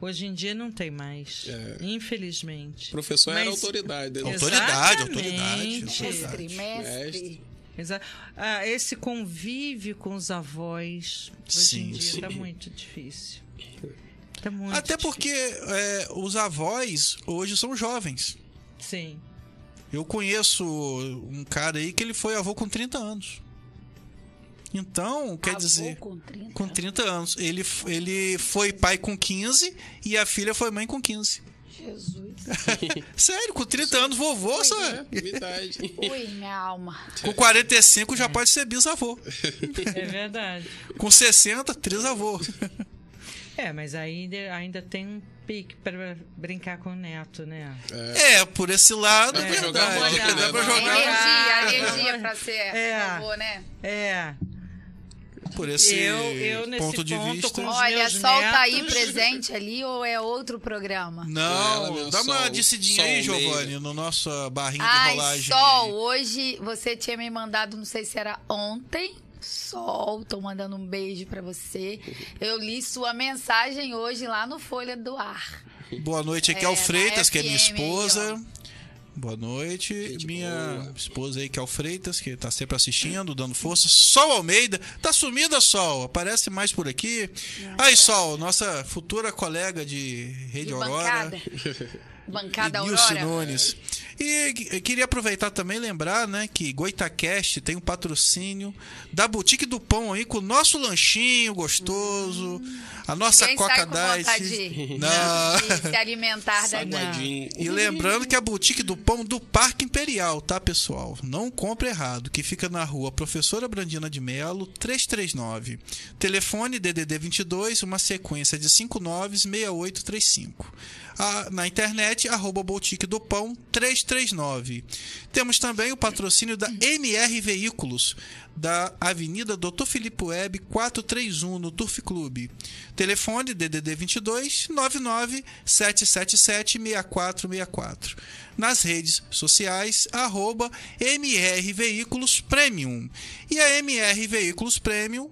Speaker 3: Hoje em dia não tem mais.
Speaker 2: É.
Speaker 3: Infelizmente.
Speaker 2: O professor era
Speaker 3: Mas-
Speaker 2: autoridade. né?
Speaker 1: Autoridade,
Speaker 3: Exatamente.
Speaker 1: autoridade.
Speaker 4: Mestre, mestre.
Speaker 3: Ah, esse convívio com os avós hoje
Speaker 1: Sim,
Speaker 3: em dia
Speaker 1: sim.
Speaker 3: tá muito difícil. Tá muito
Speaker 1: Até
Speaker 3: difícil.
Speaker 1: porque é, os avós hoje são jovens.
Speaker 3: Sim.
Speaker 1: Eu conheço um cara aí que ele foi avô com 30 anos. Então, quer
Speaker 4: Avô
Speaker 1: dizer,
Speaker 4: com 30.
Speaker 1: com 30 anos. Ele, ele foi pai com 15 e a filha foi mãe com 15.
Speaker 4: Jesus.
Speaker 1: Sério, com 30 anos, vovô,
Speaker 2: É,
Speaker 1: sabe?
Speaker 2: idade.
Speaker 4: Ui, minha alma.
Speaker 1: Com 45 já pode ser bisavô.
Speaker 3: É verdade.
Speaker 1: Com 60, trisavô.
Speaker 3: É, mas ainda, ainda tem um pique para brincar com o neto, né?
Speaker 1: É, por esse lado,
Speaker 2: Dá
Speaker 1: é
Speaker 2: pra jogar
Speaker 1: verdade.
Speaker 2: bola, né?
Speaker 1: Dá pra
Speaker 2: Dá pra
Speaker 1: jogar
Speaker 4: Energia, energia pra ser
Speaker 3: É.
Speaker 4: avô, né?
Speaker 3: É.
Speaker 1: por esse
Speaker 3: Eu- eu, nesse
Speaker 1: ponto de
Speaker 3: ponto,
Speaker 1: vista.
Speaker 3: com- Os
Speaker 4: Olha,
Speaker 3: meus
Speaker 4: Sol tá aí
Speaker 3: netos-
Speaker 4: presente ali ou é outro programa?
Speaker 1: Não, dá uma
Speaker 2: sol,
Speaker 1: descidinha
Speaker 2: sol
Speaker 1: aí. Giovanni, no nosso barrinho de
Speaker 4: Ai,
Speaker 1: rolagem.
Speaker 4: Sol, hoje você tinha me mandado, não sei se era ontem. Sol, tô mandando um beijo pra você. Eu li sua mensagem hoje lá no Folha do Ar.
Speaker 1: Boa noite aqui
Speaker 4: É,
Speaker 1: ao
Speaker 4: na
Speaker 1: Freitas, que é minha
Speaker 4: FM aí,
Speaker 1: esposa. Boa noite.
Speaker 2: Gente
Speaker 1: minha
Speaker 2: boa.
Speaker 1: esposa aí, que é o Freitas, que tá sempre assistindo, dando força. Sol Almeida. Tá sumida, Sol. Aparece mais por aqui. Aí, Sol, nossa futura colega de Rede
Speaker 4: De
Speaker 1: Aurora.
Speaker 4: bancada. Bancada
Speaker 1: Nilce
Speaker 4: Aurora.
Speaker 1: Nunes. E queria aproveitar também e lembrar, né, que Goitacast tem um patrocínio da Boutique do Pão aí com o nosso lanchinho gostoso, a nossa
Speaker 4: Quem
Speaker 1: Coca Dice.
Speaker 4: de,
Speaker 1: Não.
Speaker 4: de se alimentar da.
Speaker 1: E lembrando que a Boutique do Pão do Parque Imperial, tá, pessoal? Não compre errado, que fica na rua Professora Brandina de Melo, 339. Telefone DDD 22, uma sequência de 596835. Ah, na internet, arroba Boutique do Pão 339. Temos também o patrocínio da MR Veículos, da Avenida Dr. Filipe Web 431, no Turf Clube. Telefone DDD 22 99 777 6464. Nas redes sociais, arroba MR Veículos Premium. E a MR Veículos Premium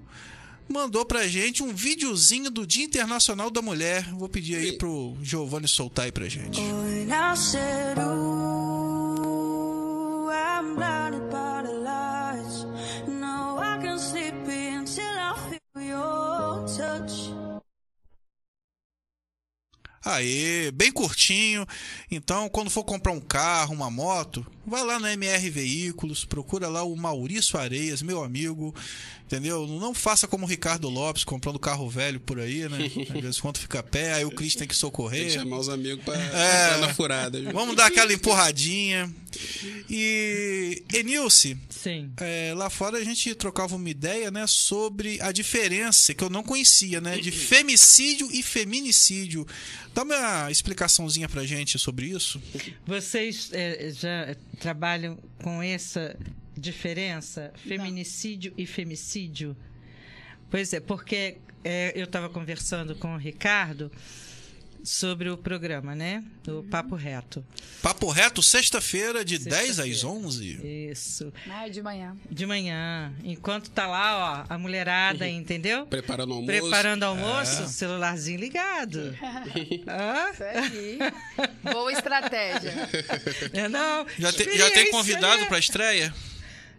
Speaker 1: mandou pra gente um videozinho do Dia Internacional da Mulher. Vou pedir aí pro Giovanni soltar aí pra gente.
Speaker 5: And
Speaker 1: Aê, bem curtinho. Então, quando for comprar um carro, uma moto, vai lá na MR Veículos, procura lá o Maurício Areias, meu amigo. Entendeu? Não faça como o Ricardo Lopes, comprando carro velho por aí, né? Às vezes quando fica a pé, aí o Cris tem que
Speaker 2: Tem que
Speaker 1: socorrer.
Speaker 2: chamar os amigos pra
Speaker 1: É.
Speaker 2: na furada. viu?
Speaker 1: Vamos dar aquela empurradinha. E, Enilce,
Speaker 3: Sim.
Speaker 1: é, lá fora a gente trocava uma ideia, né, sobre a diferença que eu não conhecia, né, de femicídio e feminicídio. Dá uma explicaçãozinha pra gente sobre isso.
Speaker 3: Vocês eh, já trabalham com essa diferença? Feminicídio e femicídio? Pois é, porque eh, eu estava conversando com o Ricardo sobre o programa, né? O Papo Reto.
Speaker 1: Papo reto, sexta-feira, de 10 às
Speaker 3: Sexta-feira.
Speaker 1: 11.
Speaker 3: Isso.
Speaker 4: Ah, de manhã.
Speaker 3: De manhã. Enquanto tá lá, ó, a mulherada, entendeu?
Speaker 2: Preparando o almoço.
Speaker 3: Preparando almoço, celularzinho ligado.
Speaker 4: Isso aí. Boa estratégia.
Speaker 3: É, não.
Speaker 1: Já, te- já tem convidado
Speaker 3: né?
Speaker 1: pra estreia?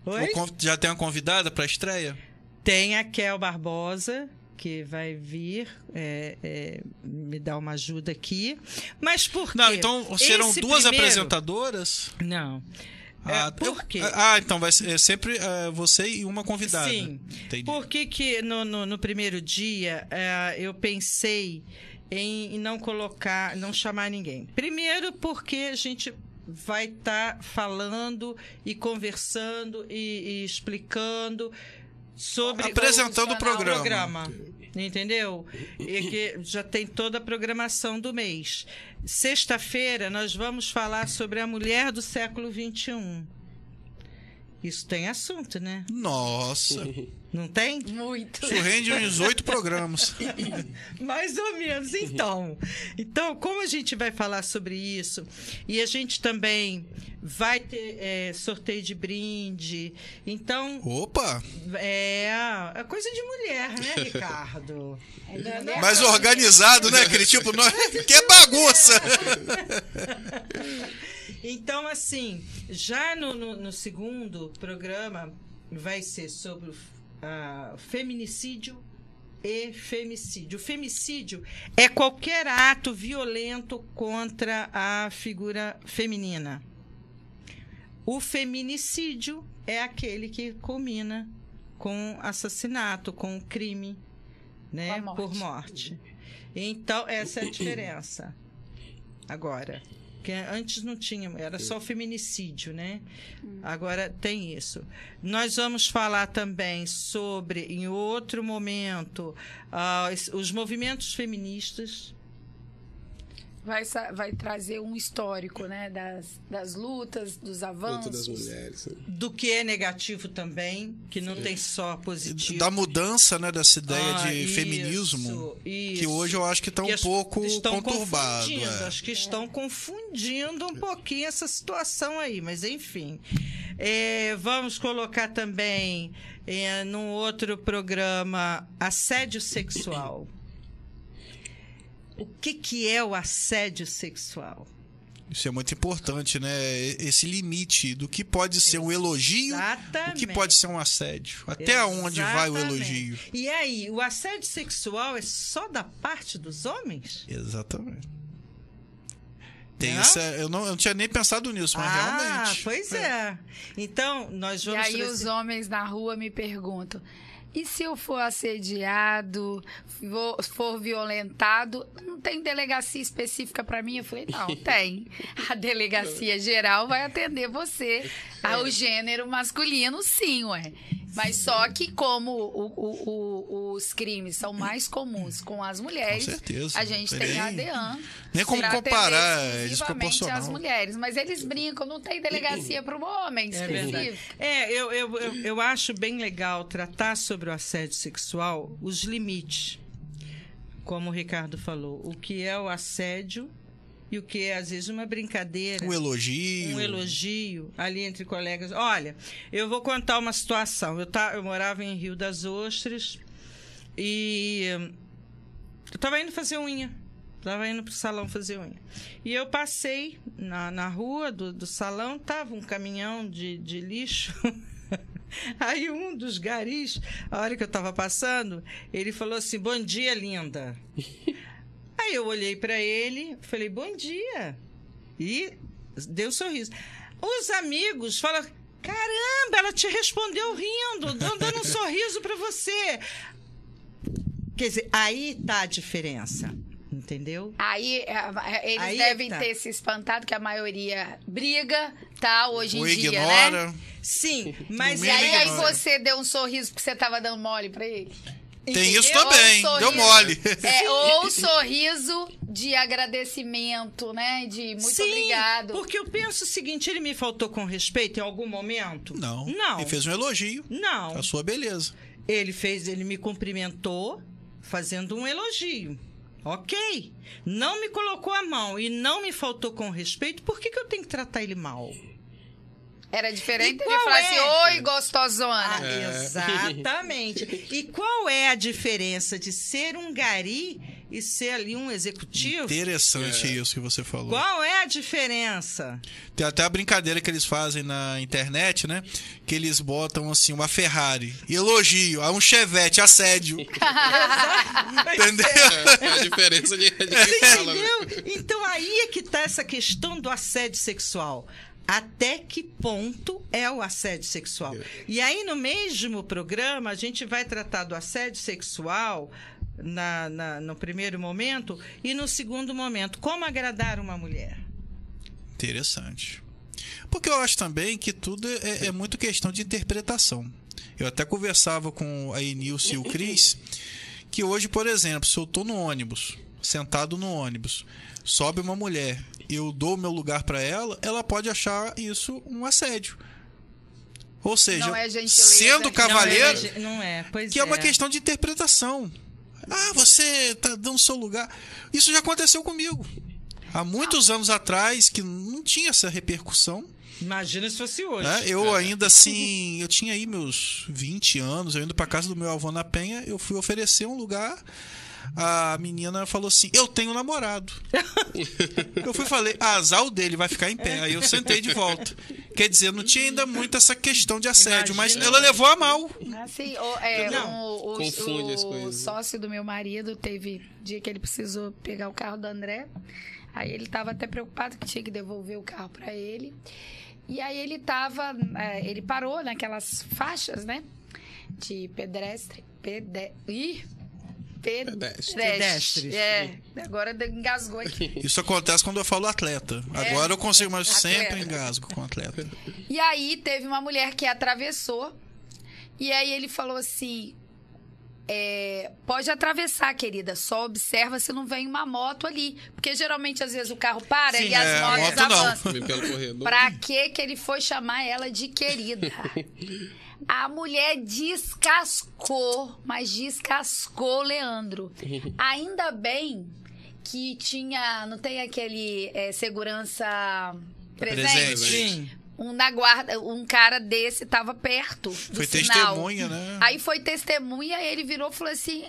Speaker 3: Oi?
Speaker 1: Já tem uma convidada pra estreia?
Speaker 3: Tem a Kel Barbosa, que vai vir é, é, me dar uma ajuda aqui. Mas por quê?
Speaker 1: Não, então serão duas
Speaker 3: primeiro-
Speaker 1: apresentadoras?
Speaker 3: Não. É,
Speaker 1: Ah,
Speaker 3: por
Speaker 1: eu-
Speaker 3: quê?
Speaker 1: Ah, então vai ser é sempre é, você e uma convidada.
Speaker 3: Sim.
Speaker 1: Entendi.
Speaker 3: Por que, que no, no, no primeiro dia é, eu pensei em não colocar, não chamar ninguém? Primeiro, porque a gente vai estar falando e conversando e, e explicando sobre
Speaker 1: Apresentando o
Speaker 3: como funciona
Speaker 1: programa.
Speaker 3: Entendeu? E que já tem toda a programação do mês. Sexta-feira nós vamos falar sobre a mulher do século XXI. Isso tem assunto, né?
Speaker 1: Nossa,
Speaker 3: Não tem?
Speaker 4: Muito.
Speaker 1: isso rende uns oito programas.
Speaker 3: Mais ou menos, então. Então, como a gente vai falar sobre isso, e a gente também vai ter é, sorteio de brinde, então
Speaker 1: Opa!
Speaker 3: é, é coisa de mulher, né, Ricardo? É
Speaker 1: Mais organizado, né? Aquele tipo, nós... que é bagunça!
Speaker 3: Então, assim, já no, no- no segundo programa vai ser sobre o ah, feminicídio e femicídio. O femicídio é qualquer ato violento contra a figura feminina. O feminicídio é aquele que culmina com assassinato, com crime, né?
Speaker 4: Morte.
Speaker 3: Por morte. Então, essa é a diferença. Agora, que antes não tinha, era só o feminicídio, né? Agora tem isso. Nós vamos falar também sobre, em outro momento, os- os movimentos feministas.
Speaker 4: Vai, vai trazer um histórico, né? Das, das lutas, dos
Speaker 2: Luta
Speaker 4: avanços.
Speaker 2: das mulheres. né?
Speaker 3: do que é negativo também, que não tem só positivo.
Speaker 1: Da mudança, né, dessa ideia
Speaker 3: Ah,
Speaker 1: de
Speaker 3: isso,
Speaker 1: feminismo, que
Speaker 3: isso.
Speaker 1: hoje eu acho que está um
Speaker 3: Que
Speaker 1: pouco
Speaker 3: estão
Speaker 1: conturbado. é.
Speaker 3: Acho que estão confundindo um pouquinho essa situação aí, mas enfim. É, vamos colocar também é, num outro programa assédio sexual. O que, que é o assédio sexual?
Speaker 1: Isso é muito importante, né? Esse limite do que pode ser um elogio, o
Speaker 3: Exatamente.
Speaker 1: que pode ser um assédio. Até onde vai o
Speaker 3: Exatamente.
Speaker 1: elogio?
Speaker 3: E aí, o assédio sexual é só da parte dos homens?
Speaker 1: Exatamente. Tem
Speaker 3: Não?
Speaker 1: essa, eu, não, eu não tinha nem pensado nisso, mas
Speaker 3: ah,
Speaker 1: realmente.
Speaker 3: pois é. Então, nós
Speaker 4: E
Speaker 3: vamos
Speaker 4: aí
Speaker 3: trazer-
Speaker 4: os homens na rua me perguntam: e se eu for assediado, for, for violentado, não tem delegacia específica para mim? Eu falei: não, tem. A delegacia geral vai atender você ao gênero masculino, sim, ué. Mas só que como o- o- o- os crimes são mais comuns com as mulheres,
Speaker 1: Com certeza,
Speaker 4: a gente tem
Speaker 1: tem
Speaker 4: a
Speaker 1: nem-
Speaker 4: DEAN.
Speaker 1: nem como
Speaker 4: pra atender
Speaker 1: comparar, é desproporcional.
Speaker 4: as mulheres. Mas eles brincam, não tem delegacia para o homem
Speaker 3: É
Speaker 4: específico.
Speaker 3: É, eu, eu, eu, eu acho bem legal tratar sobre o assédio sexual, os limites. Como o Ricardo falou, o que é o assédio e o que é, às vezes, uma brincadeira.
Speaker 1: Um elogio.
Speaker 3: um elogio ali entre colegas. Olha, eu vou contar uma situação. Eu, tá, eu morava em Rio das Ostras e hum, eu estava indo fazer unha. Estava indo pro salão fazer unha. E eu passei na, na rua do, do salão, tava um caminhão de, de lixo. Aí um dos garis, a hora que eu estava passando, ele falou assim: Bom dia, linda. Aí eu olhei para ele, falei: Bom dia. E deu um sorriso. Os amigos falam: Caramba, ela te respondeu rindo, dando um sorriso para você. Quer dizer, aí tá a diferença. Entendeu?
Speaker 4: Aí é, é, eles
Speaker 3: Aí
Speaker 4: devem
Speaker 3: tá.
Speaker 4: ter se espantado que a maioria briga, tá? Hoje em
Speaker 1: Ou
Speaker 4: dia,
Speaker 1: ignora.
Speaker 4: né?
Speaker 3: Sim, mas
Speaker 4: E aí, aí você deu um sorriso porque você tava dando mole pra ele?
Speaker 1: Tem isso também,
Speaker 4: um
Speaker 1: deu
Speaker 4: sorriso-
Speaker 1: mole.
Speaker 4: É, ou um sorriso de agradecimento, né? De muito
Speaker 3: Sim,
Speaker 4: obrigado.
Speaker 3: Porque eu penso o seguinte: ele me faltou com respeito em algum momento?
Speaker 1: Não.
Speaker 3: Não.
Speaker 1: Ele fez um elogio
Speaker 3: Não.
Speaker 1: à sua beleza.
Speaker 3: Ele fez, ele me cumprimentou fazendo um elogio. Ok. Não me colocou a mão e não me faltou com respeito, por que, que eu tenho que tratar ele mal?
Speaker 4: Era diferente
Speaker 3: E qual
Speaker 4: falar
Speaker 3: é?
Speaker 4: assim, oi, gostosona.
Speaker 3: Ah, Exatamente. E qual é a diferença de ser um gari e ser ali um executivo?
Speaker 1: Interessante
Speaker 2: É.
Speaker 1: isso que você falou.
Speaker 3: Qual é a diferença?
Speaker 1: Tem até a brincadeira que eles fazem na internet, né? Que eles botam assim uma Ferrari, elogio, a um Chevette, assédio. Entendeu?
Speaker 2: É, é a diferença de, de quem fala, né?
Speaker 3: Entendeu? Então aí é que tá essa questão do assédio sexual. Até que ponto é o assédio sexual? E aí, no mesmo programa, a gente vai tratar do assédio sexual na, na- no primeiro momento e no segundo momento, como agradar uma mulher.
Speaker 1: Interessante. Porque eu acho também que tudo é, é muito questão de interpretação. Eu até conversava com a Enilce e o Cris que hoje, por exemplo, se eu tô no ônibus, sentado no ônibus, sobe uma mulher, eu dou o meu lugar para ela, ela pode achar isso um assédio. Ou seja,
Speaker 4: Não é
Speaker 1: sendo
Speaker 4: não é
Speaker 1: cavalheiro,
Speaker 3: Não é, não é pois
Speaker 1: que é uma
Speaker 3: é.
Speaker 1: questão de interpretação. Ah, você tá dando seu lugar. Isso já aconteceu comigo. Há muitos anos atrás, que não tinha essa repercussão.
Speaker 3: Imagina se fosse hoje.
Speaker 1: Né? Eu ainda assim, eu tinha aí meus 20 anos, eu indo pra casa do meu avô na Penha, eu fui oferecer um lugar. A menina falou assim: Eu tenho namorado. eu fui e falei: ah, Azar o dele, vai ficar em pé. Aí eu sentei de volta. Quer dizer, não tinha ainda muito essa questão de assédio, mas
Speaker 3: Imagina.
Speaker 1: ela levou a mal.
Speaker 4: Assim, o, é,
Speaker 3: Não.
Speaker 4: o, o-
Speaker 2: Confunde as
Speaker 4: o
Speaker 2: coisas.
Speaker 4: sócio do meu marido teve dia que ele precisou pegar o carro do André. Aí ele estava até preocupado que tinha que devolver o carro para ele. E aí ele tava, é, ele parou naquelas faixas, né? de pedestre. Pede... Ih! Pedestre.
Speaker 3: Pedestres.
Speaker 4: É, agora engasgou aqui.
Speaker 1: Isso acontece quando eu falo atleta. Agora eu consigo, mas
Speaker 4: É. Atleta.
Speaker 1: sempre engasgo com atleta.
Speaker 4: E aí teve uma mulher que atravessou. E aí ele falou assim: é, pode atravessar, querida. Só observa se não vem uma moto ali. Porque geralmente, às vezes, o carro para
Speaker 3: Sim,
Speaker 4: e as
Speaker 1: é,
Speaker 4: motos
Speaker 1: moto não.
Speaker 4: avançam.
Speaker 2: Corredor.
Speaker 4: Pra que que ele foi chamar ela de querida? A mulher descascou, mas descascou o Leandro. Ainda bem que tinha, não tem aquele é, segurança presente?
Speaker 1: Presente.
Speaker 3: Sim.
Speaker 4: Um na guarda, um cara desse tava perto do
Speaker 1: Foi
Speaker 4: sinal.
Speaker 1: testemunha, né?
Speaker 4: Aí foi testemunha, ele virou e falou assim: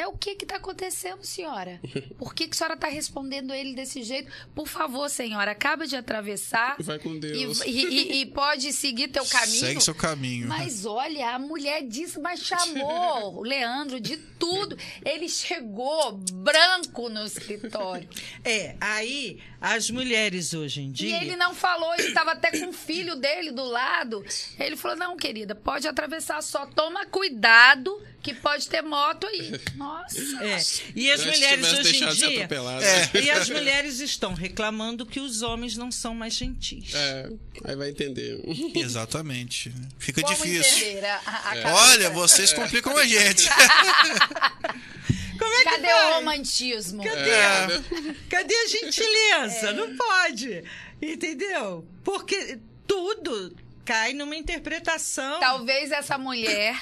Speaker 4: É o que que tá acontecendo, senhora? Por que, que a senhora tá respondendo ele desse jeito? Por favor, senhora, acaba de atravessar
Speaker 2: Vai com
Speaker 4: e,
Speaker 2: Deus.
Speaker 4: e- e- e pode seguir teu caminho.
Speaker 1: Segue seu caminho.
Speaker 4: Mas olha, a mulher disse, mas chamou o Leandro de tudo. Ele chegou branco no escritório.
Speaker 3: É, aí as mulheres hoje em
Speaker 4: E
Speaker 3: dia.
Speaker 4: ele não falou, ele estava até com o filho dele do lado. Ele falou: Não, querida, pode atravessar só. Toma cuidado, que pode ter moto aí. Nossa.
Speaker 3: É, e as mulheres hoje em dia.
Speaker 1: É.
Speaker 3: E as mulheres estão reclamando que os homens não são mais gentis.
Speaker 2: É, aí vai entender.
Speaker 1: Exatamente. Fica
Speaker 4: Como
Speaker 1: difícil.
Speaker 4: entender a, a- cabeça?
Speaker 1: Olha, vocês complicam a gente.
Speaker 3: Como é que
Speaker 4: Cadê
Speaker 3: vai?
Speaker 4: o romantismo?
Speaker 3: Cadê?
Speaker 2: É.
Speaker 3: Cadê a gentileza?
Speaker 4: É.
Speaker 3: Não pode. Entendeu? Porque tudo cai numa interpretação.
Speaker 4: Talvez essa mulher,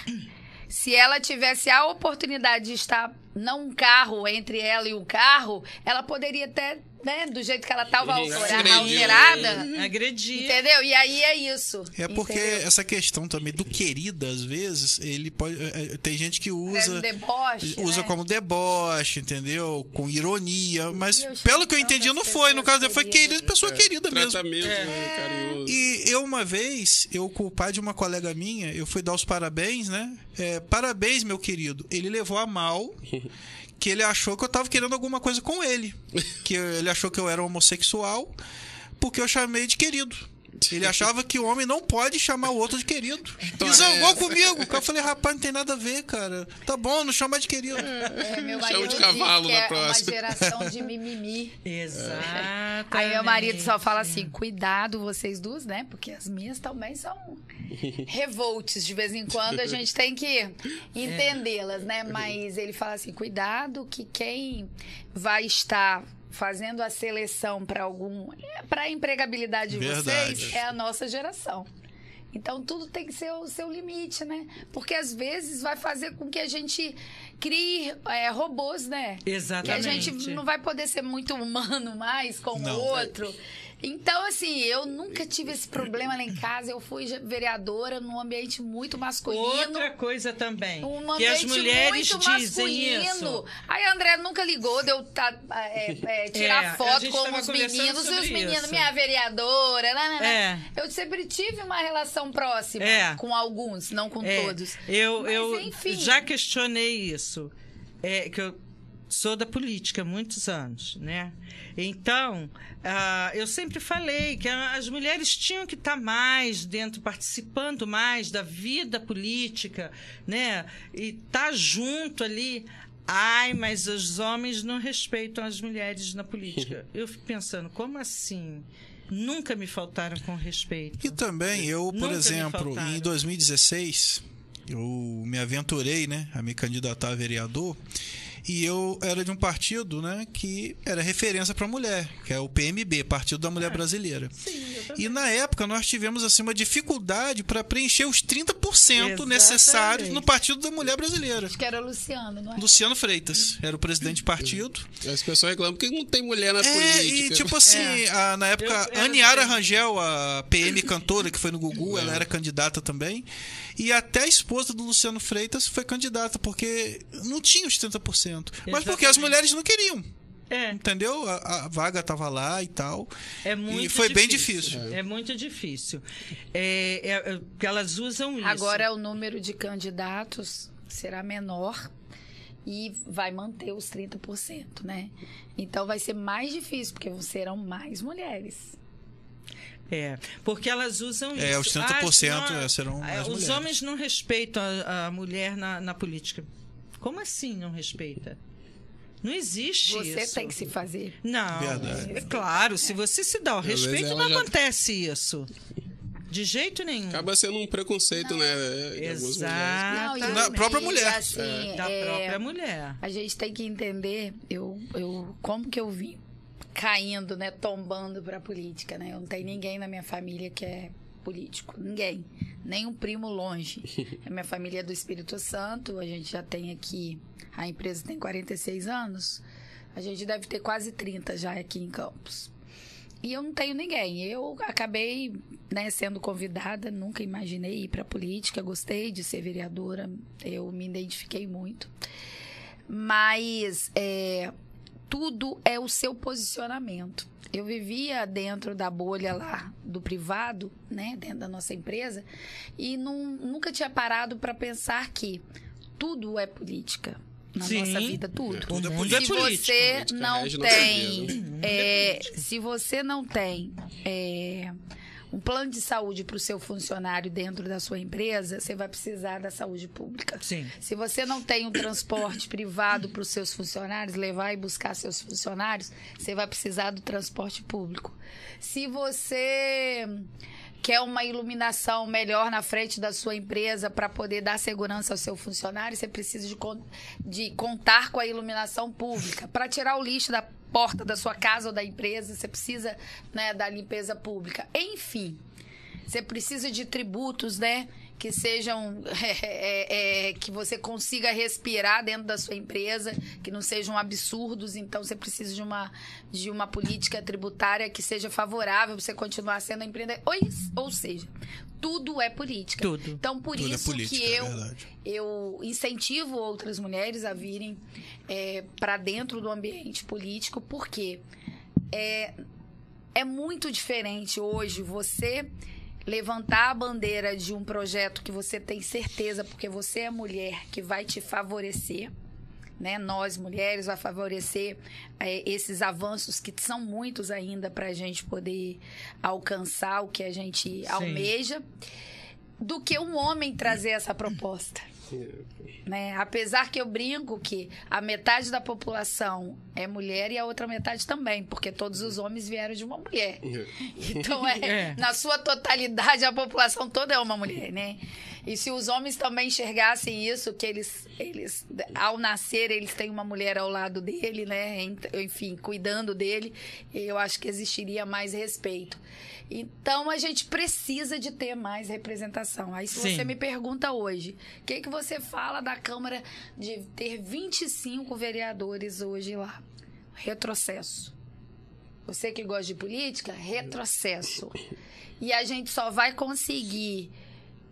Speaker 4: se ela tivesse a oportunidade de estar não um carro entre ela e o carro, ela poderia até, né, do jeito que ela estava alterada.
Speaker 3: Agredir.
Speaker 4: Entendeu? E aí é isso.
Speaker 1: É porque
Speaker 4: entendeu?
Speaker 1: essa questão também do querida, às vezes, ele pode. é, é, Tem gente que
Speaker 4: É
Speaker 1: usa.
Speaker 4: deboche,
Speaker 1: Usa
Speaker 4: né?
Speaker 1: como deboche, entendeu? Com ironia. Mas
Speaker 4: Eu
Speaker 1: pelo que eu entendi, não foi. No caso dele, foi querida, pessoa querida mesmo.
Speaker 2: Né, carinhoso.
Speaker 1: E eu, uma vez, eu com o pai de uma colega minha, eu fui dar os parabéns, né? É, parabéns, meu querido. Ele levou a mal que ele achou que eu tava querendo alguma coisa com ele. Que ele achou que eu era homossexual porque eu chamei de querido. Ele achava que o homem não pode chamar o outro de querido. E zangou
Speaker 2: é
Speaker 1: comigo. Eu falei, rapaz, não tem nada a ver, cara. Tá bom, não chama de querido.
Speaker 4: É, meu
Speaker 2: Chama
Speaker 4: marido
Speaker 2: de cavalo na
Speaker 4: é
Speaker 2: próxima.
Speaker 4: uma geração de mimimi.
Speaker 3: Exatamente.
Speaker 4: Aí meu marido só fala assim: cuidado, vocês duas, né? Porque as minhas também são revoltes. De vez em quando a gente tem que entendê-las, né? Mas ele fala assim: cuidado, que quem vai estar fazendo a seleção para algum. para a empregabilidade de
Speaker 1: Verdade.
Speaker 4: vocês é a nossa geração. Então tudo tem que ser o seu limite, né? Porque às vezes vai fazer com que a gente crie é, robôs, né? Que a
Speaker 3: Exatamente.
Speaker 4: gente não vai poder ser muito humano mais com o outro. Então, assim, eu nunca tive esse problema lá em casa. Eu fui vereadora num ambiente muito masculino.
Speaker 3: Outra coisa também.
Speaker 4: Um
Speaker 3: que as
Speaker 4: ambiente
Speaker 3: mulheres
Speaker 4: muito
Speaker 3: dizem
Speaker 4: masculino.
Speaker 3: isso.
Speaker 4: Aí a André nunca ligou de eu tá, é, é,
Speaker 3: É,
Speaker 4: tirar
Speaker 3: a
Speaker 4: foto com os meninos e os meninos,
Speaker 3: isso.
Speaker 4: minha vereadora. Né, né, né.
Speaker 3: É.
Speaker 4: Eu sempre tive uma relação próxima
Speaker 3: É.
Speaker 4: com alguns, não com
Speaker 3: É,
Speaker 4: todos.
Speaker 3: Eu,
Speaker 4: Mas,
Speaker 3: eu
Speaker 4: enfim.
Speaker 3: já questionei isso. É, que eu sou da política há muitos anos, né? Então, ah, eu sempre falei que as mulheres tinham que estar mais dentro, participando mais da vida política, né? E estar junto ali. Ai, mas os homens não respeitam as mulheres na política. Eu fico pensando, como assim? Nunca me faltaram com respeito.
Speaker 1: E também, eu, por
Speaker 3: Nunca
Speaker 1: exemplo, em 2016, eu me aventurei, né, a me candidatar a vereador. E eu era de um partido, né, que era referência para mulher, que é o PMB, Partido da
Speaker 3: Ah,
Speaker 1: Mulher Brasileira. E na época nós tivemos assim uma dificuldade para preencher os 30%
Speaker 3: Exatamente.
Speaker 1: necessários no Partido da Mulher Brasileira.
Speaker 4: Acho que era o Luciano, não é?
Speaker 1: Luciano Freitas era o presidente do partido.
Speaker 2: As pessoas reclamam porque não tem mulher na
Speaker 1: É,
Speaker 2: política.
Speaker 1: e tipo assim,
Speaker 3: É.
Speaker 1: a- na época,
Speaker 3: Eu- eu
Speaker 1: Aniara
Speaker 3: sei.
Speaker 1: Rangel, a PM cantora que foi no Gugu, ela era candidata também. E até a esposa do Luciano Freitas foi candidata, porque não tinha os 30%. Mas porque as
Speaker 3: Exatamente.
Speaker 1: mulheres não queriam.
Speaker 3: É.
Speaker 1: Entendeu? A, a vaga tava lá e tal.
Speaker 3: É muito
Speaker 1: e foi bem difícil.
Speaker 3: É muito difícil. É, é, é, elas usam isso.
Speaker 4: Agora o número de candidatos será menor e vai manter os 30%, né? Então vai ser mais difícil, porque serão mais mulheres.
Speaker 3: É, porque elas usam
Speaker 1: É,
Speaker 3: isso.
Speaker 1: os 30%
Speaker 3: não-
Speaker 1: serão
Speaker 3: é,
Speaker 1: as
Speaker 3: Os
Speaker 1: mulheres.
Speaker 3: homens não respeitam a, a mulher na, na política. Como assim não respeita? Não existe
Speaker 4: Você
Speaker 3: isso.
Speaker 4: tem que se fazer.
Speaker 3: Não,
Speaker 1: Verdade.
Speaker 3: é claro, se você se dá o respeito, não
Speaker 2: já-
Speaker 3: acontece isso. De jeito nenhum.
Speaker 2: Acaba sendo um preconceito, né? de algumas mulheres.
Speaker 3: Exato.
Speaker 4: e-
Speaker 1: Na própria
Speaker 4: e,
Speaker 1: mulher.
Speaker 4: assim,
Speaker 3: Da
Speaker 4: é,
Speaker 3: própria mulher.
Speaker 4: A gente tem que entender, eu, eu, como que eu vim caindo, né, tombando pra política, né? Eu não tenho ninguém na minha família que é político, ninguém, nem um primo longe. A minha família é do Espírito Santo, a gente já tem aqui, a empresa tem 46 anos, a gente deve ter quase 30 já aqui em Campos. E eu não tenho ninguém. Eu acabei né, sendo convidada, nunca imaginei ir para política, gostei de ser vereadora, eu me identifiquei muito. Mas é, tudo é o seu posicionamento. Eu vivia dentro da bolha lá do privado, né, dentro da nossa empresa, e não- nunca tinha parado para pensar que tudo é política na
Speaker 3: Sim.
Speaker 4: nossa vida, tudo.
Speaker 1: Tudo é
Speaker 3: O mundo
Speaker 1: política.
Speaker 3: é
Speaker 4: Se
Speaker 3: político.
Speaker 4: você
Speaker 2: Política
Speaker 4: não tem, é, se você não tem é, um plano de saúde para o seu funcionário dentro da sua empresa, você vai precisar da saúde pública.
Speaker 3: Sim.
Speaker 4: Se você não tem um transporte privado para os seus funcionários, levar e buscar seus funcionários, você vai precisar do transporte público. Se você quer uma iluminação melhor na frente da sua empresa para poder dar segurança ao seu funcionário, você precisa de, de contar com a iluminação pública. Para tirar o lixo da porta da sua casa ou da empresa, você precisa né, da limpeza pública. Enfim, você precisa de tributos, né? Que sejam. é, é, que você consiga respirar dentro da sua empresa, que não sejam absurdos. Então, você precisa de uma, de uma política tributária que seja favorável para você continuar sendo empreendedor. Ou, ou seja, tudo é política.
Speaker 3: Tudo.
Speaker 4: Então, por
Speaker 1: Tudo é
Speaker 4: isso
Speaker 1: política,
Speaker 4: que
Speaker 1: é
Speaker 4: eu, eu incentivo outras mulheres a virem para dentro do ambiente político, porque é, é muito diferente hoje você levantar a bandeira de um projeto que você tem certeza, porque você é mulher, que vai te favorecer. Né? Nós, mulheres, vai favorecer eh, esses avanços que são muitos ainda para a gente poder alcançar o que a gente almeja, do que um homem trazer essa proposta né? Apesar que eu brinco que a metade da população é mulher e a outra metade também, porque todos os homens vieram de uma mulher. Então, é,
Speaker 3: É.
Speaker 4: na sua totalidade, a população toda é uma mulher, né? E se os homens também enxergassem isso, que eles, eles ao nascer, eles têm uma mulher ao lado dele, né? Enfim, cuidando dele, eu acho que existiria mais respeito. Então, a gente precisa de ter mais representação. Aí, se
Speaker 3: Sim.
Speaker 4: você me pergunta hoje, o que, que você fala da Câmara de ter 25 vereadores hoje lá? Retrocesso. Você que gosta de política, retrocesso. E a gente só vai conseguir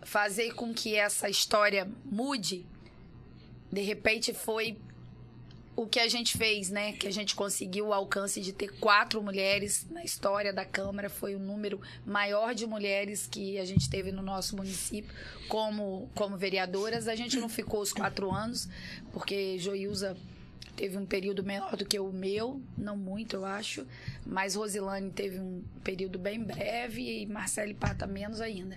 Speaker 4: fazer com que essa história mude. De repente foi o que a gente fez, né? Que a gente conseguiu o alcance de ter quatro mulheres na história da Câmara. Foi o número maior de mulheres que a gente teve no nosso município como, como vereadoras. A gente não ficou os quatro anos, porque Joilza teve um período menor do que o meu, não muito, eu acho. Mas Rosilane teve um período bem breve e Marcele Pata menos ainda.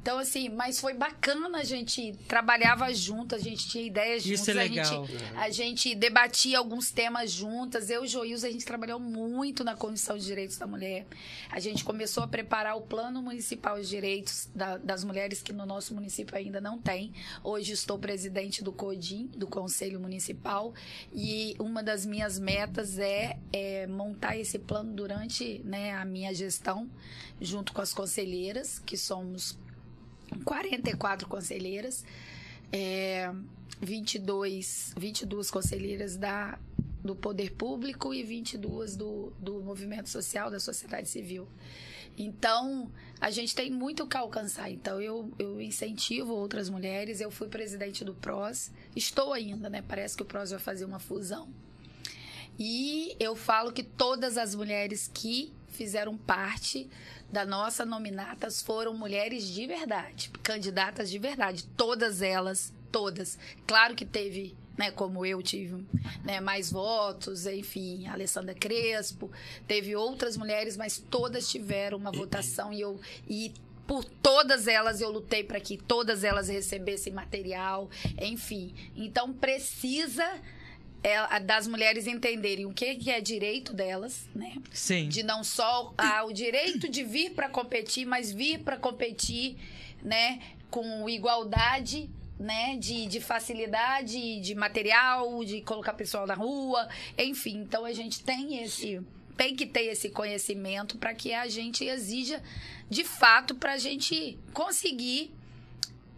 Speaker 4: Então, assim, mas foi bacana, a gente trabalhava junto, a gente tinha ideias
Speaker 3: Isso
Speaker 4: juntas.
Speaker 3: é
Speaker 4: a
Speaker 3: legal.
Speaker 4: gente- a gente debatia alguns temas juntas. Eu e Joilza, a gente trabalhou muito na Comissão de Direitos da Mulher. A gente começou a preparar o Plano Municipal de Direitos da- das Mulheres, que no nosso município ainda não tem. Hoje estou presidente do CODIM, do Conselho Municipal, e uma das minhas metas é, é montar esse plano durante né, a minha gestão, junto com as conselheiras, que somos 44 conselheiras, é, 22, 22 conselheiras da, do Poder Público e 22 do, do Movimento Social, da sociedade civil. Então, a gente tem muito que alcançar. Então, eu, eu incentivo outras mulheres. Eu fui presidente do PROS, estou ainda, né? Parece que o PROS vai fazer uma fusão. E eu falo que todas as mulheres que fizeram parte da nossa nominatas foram mulheres de verdade, candidatas de verdade, todas elas, todas. Claro que teve né, como eu tive né, mais votos, enfim, a Alessandra Crespo, teve outras mulheres, mas todas tiveram uma votação e eu e por todas elas eu lutei para que todas elas recebessem material, enfim. Então precisa é, das mulheres entenderem o que, que é direito delas, né?
Speaker 3: Sim.
Speaker 4: De não só ah, o direito de vir para competir, mas vir para competir, né, com igualdade né, de, de facilidade de material, de colocar pessoal na rua, enfim. Então a gente tem esse tem que ter esse conhecimento para que a gente exija de fato para a gente conseguir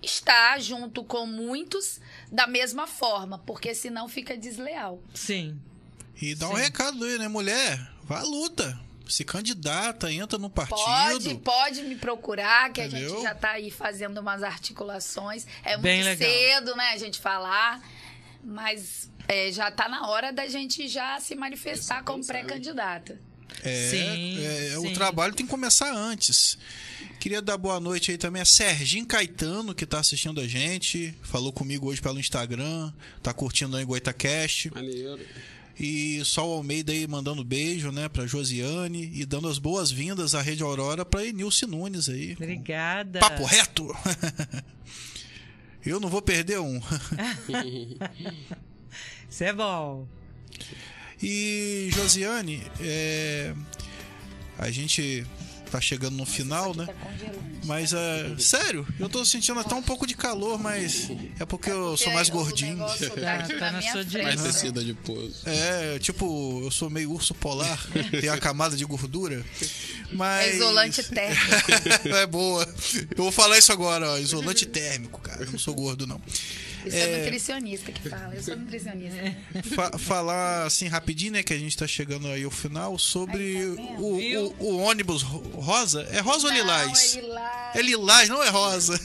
Speaker 4: estar junto com muitos da mesma forma, porque senão fica desleal.
Speaker 3: Sim.
Speaker 1: E dá um
Speaker 3: Sim.
Speaker 1: recado aí, né, mulher? Vá à luta. Se candidata, entra no partido.
Speaker 4: Pode, pode me procurar, que a
Speaker 1: Entendeu?
Speaker 4: gente já tá aí fazendo umas articulações. É muito
Speaker 3: legal.
Speaker 4: cedo, né, a gente falar, mas é, já tá na hora da gente já se manifestar como pré-candidata.
Speaker 1: É,
Speaker 3: Sim,
Speaker 1: é,
Speaker 3: sim.
Speaker 1: O trabalho tem que começar antes. Queria dar boa noite aí também a Serginho Caetano, que tá assistindo a gente. Falou comigo hoje pelo Instagram. Tá curtindo aí o GoitaCast.
Speaker 2: Maneiro.
Speaker 1: E Sol Almeida aí mandando beijo, né, pra Josiane. E dando as boas-vindas à Rede Aurora pra Enilce Nunes aí.
Speaker 3: Obrigada.
Speaker 1: Papo reto! Eu não vou perder um.
Speaker 3: Isso é bom.
Speaker 1: E Josiane, é, a gente tá chegando no final, né?
Speaker 4: Tá.
Speaker 1: Mas é. Sério, eu tô sentindo até um pouco de calor, mas é porque eu sou mais gordinho.
Speaker 3: Tá-
Speaker 4: tá aqui
Speaker 3: tá
Speaker 4: na
Speaker 3: sua.
Speaker 2: Mais
Speaker 3: direita.
Speaker 2: tecido adiposo.
Speaker 1: É, tipo, eu sou meio urso polar, tem a camada de gordura. Mas.
Speaker 4: É isolante térmico.
Speaker 1: é boa. Eu vou falar isso agora, ó. Isolante térmico, cara. Eu não sou gordo, não.
Speaker 4: Isso é, nutricionista que fala. Eu sou nutricionista.
Speaker 1: Fa- falar assim rapidinho, né? Que a gente tá chegando aí ao final sobre
Speaker 4: Aí, tá
Speaker 1: o, o, o ônibus ro- rosa. É rosa ou
Speaker 4: Não,
Speaker 1: lilás?
Speaker 4: é lilás.
Speaker 1: É lilás, não é rosa.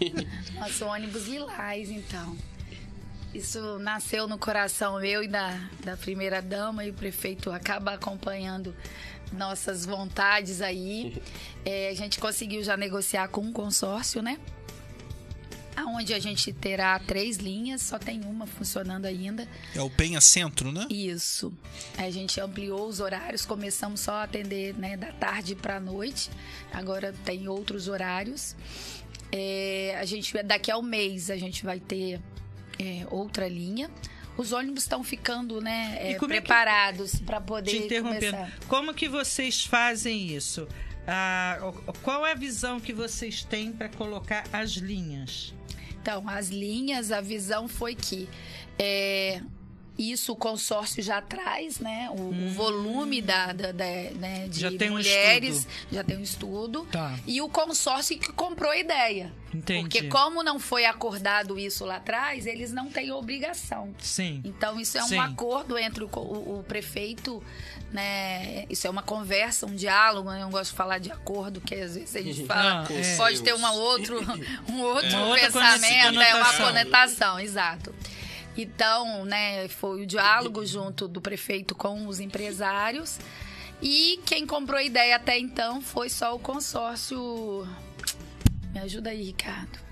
Speaker 4: Nosso ônibus lilás, então. Isso nasceu no coração meu e da, da primeira dama e o prefeito acaba acompanhando nossas vontades aí. É, a gente conseguiu já negociar com um consórcio, né? Aonde a gente terá três linhas, só tem uma funcionando ainda.
Speaker 1: É o Penha Centro, né?
Speaker 4: Isso. A gente ampliou os horários, começamos só a atender né, da tarde para a noite. Agora tem outros horários. É, a gente daqui a um mês a gente vai ter é, outra linha. Os ônibus estão ficando né, é,
Speaker 3: é que-
Speaker 4: preparados para poder
Speaker 3: Te interrompendo.
Speaker 4: começar.
Speaker 3: Como que vocês fazem isso? Ah, qual é a visão que vocês têm para colocar as linhas?
Speaker 4: Então, as linhas, a visão foi que é, isso o consórcio já traz, né? O, o volume da, da- da- né, de
Speaker 3: Hum. Já tem um
Speaker 4: mulheres,
Speaker 3: estudo.
Speaker 4: já tem um estudo.
Speaker 3: Tá.
Speaker 4: E o consórcio que comprou a ideia.
Speaker 3: Entendi.
Speaker 4: Porque como não foi acordado isso lá atrás, eles não têm obrigação.
Speaker 3: Sim.
Speaker 4: Então, isso é um
Speaker 3: Sim.
Speaker 4: acordo entre o, o- o prefeito, né? Isso é uma conversa, um diálogo. né? Eu não gosto de falar de acordo, que às vezes a gente fala.
Speaker 3: Ah, é.
Speaker 4: Pode ter uma outro, um outro
Speaker 3: outra
Speaker 4: pensamento, é uma
Speaker 3: conotação,
Speaker 4: exato. Então, né, foi o diálogo junto do prefeito com os empresários. E quem comprou a ideia até então foi só o consórcio. Me ajuda aí, Ricardo.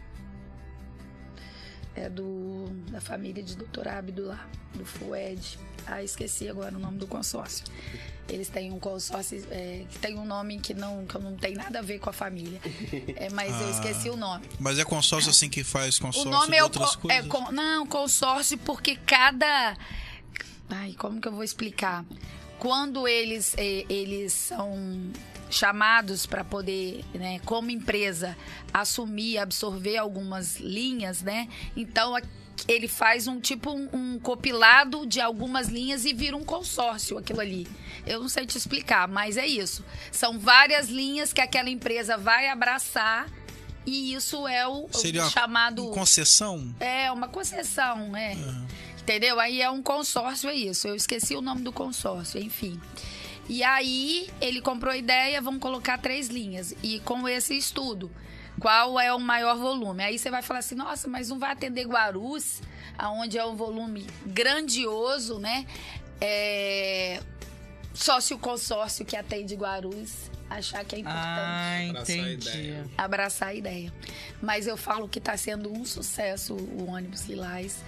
Speaker 4: É do da família de Dr. Abdo lá, do FUED. Ah, esqueci agora o nome do consórcio. Eles têm um consórcio é, que tem um nome que não, que não tem nada a ver com a família. É, mas eu
Speaker 1: Ah.
Speaker 4: esqueci o nome.
Speaker 1: Mas é consórcio assim que faz
Speaker 4: O
Speaker 1: consórcio
Speaker 4: nome
Speaker 1: de
Speaker 4: é o
Speaker 1: outras
Speaker 4: co- é con- não, consórcio porque cada Ai, como que eu vou explicar? Quando eles eh, eles são chamados para poder, né, como empresa, assumir, absorver algumas linhas, né? Então ele faz um tipo um, um compilado de algumas linhas e vira um consórcio aquilo ali. Eu não sei te explicar, mas é isso. São várias linhas que aquela empresa vai abraçar e isso é o, o
Speaker 1: Seria uma
Speaker 4: chamado
Speaker 1: concessão?
Speaker 4: é, uma concessão, é. Entendeu? Aí é um consórcio, é isso. Eu esqueci o nome do consórcio, enfim. E aí ele comprou a ideia, vamos colocar três linhas. E com esse estudo, qual é o maior volume? Aí você vai falar assim, nossa, mas não vai atender Guarus, aonde é um volume grandioso, né? É... Só se o consórcio que atende Guarus achar que é importante.
Speaker 3: Ah,
Speaker 2: Abraçar a
Speaker 3: entendi.
Speaker 2: ideia.
Speaker 4: abraçar a ideia. Mas eu falo que está sendo um sucesso o ônibus Lilás.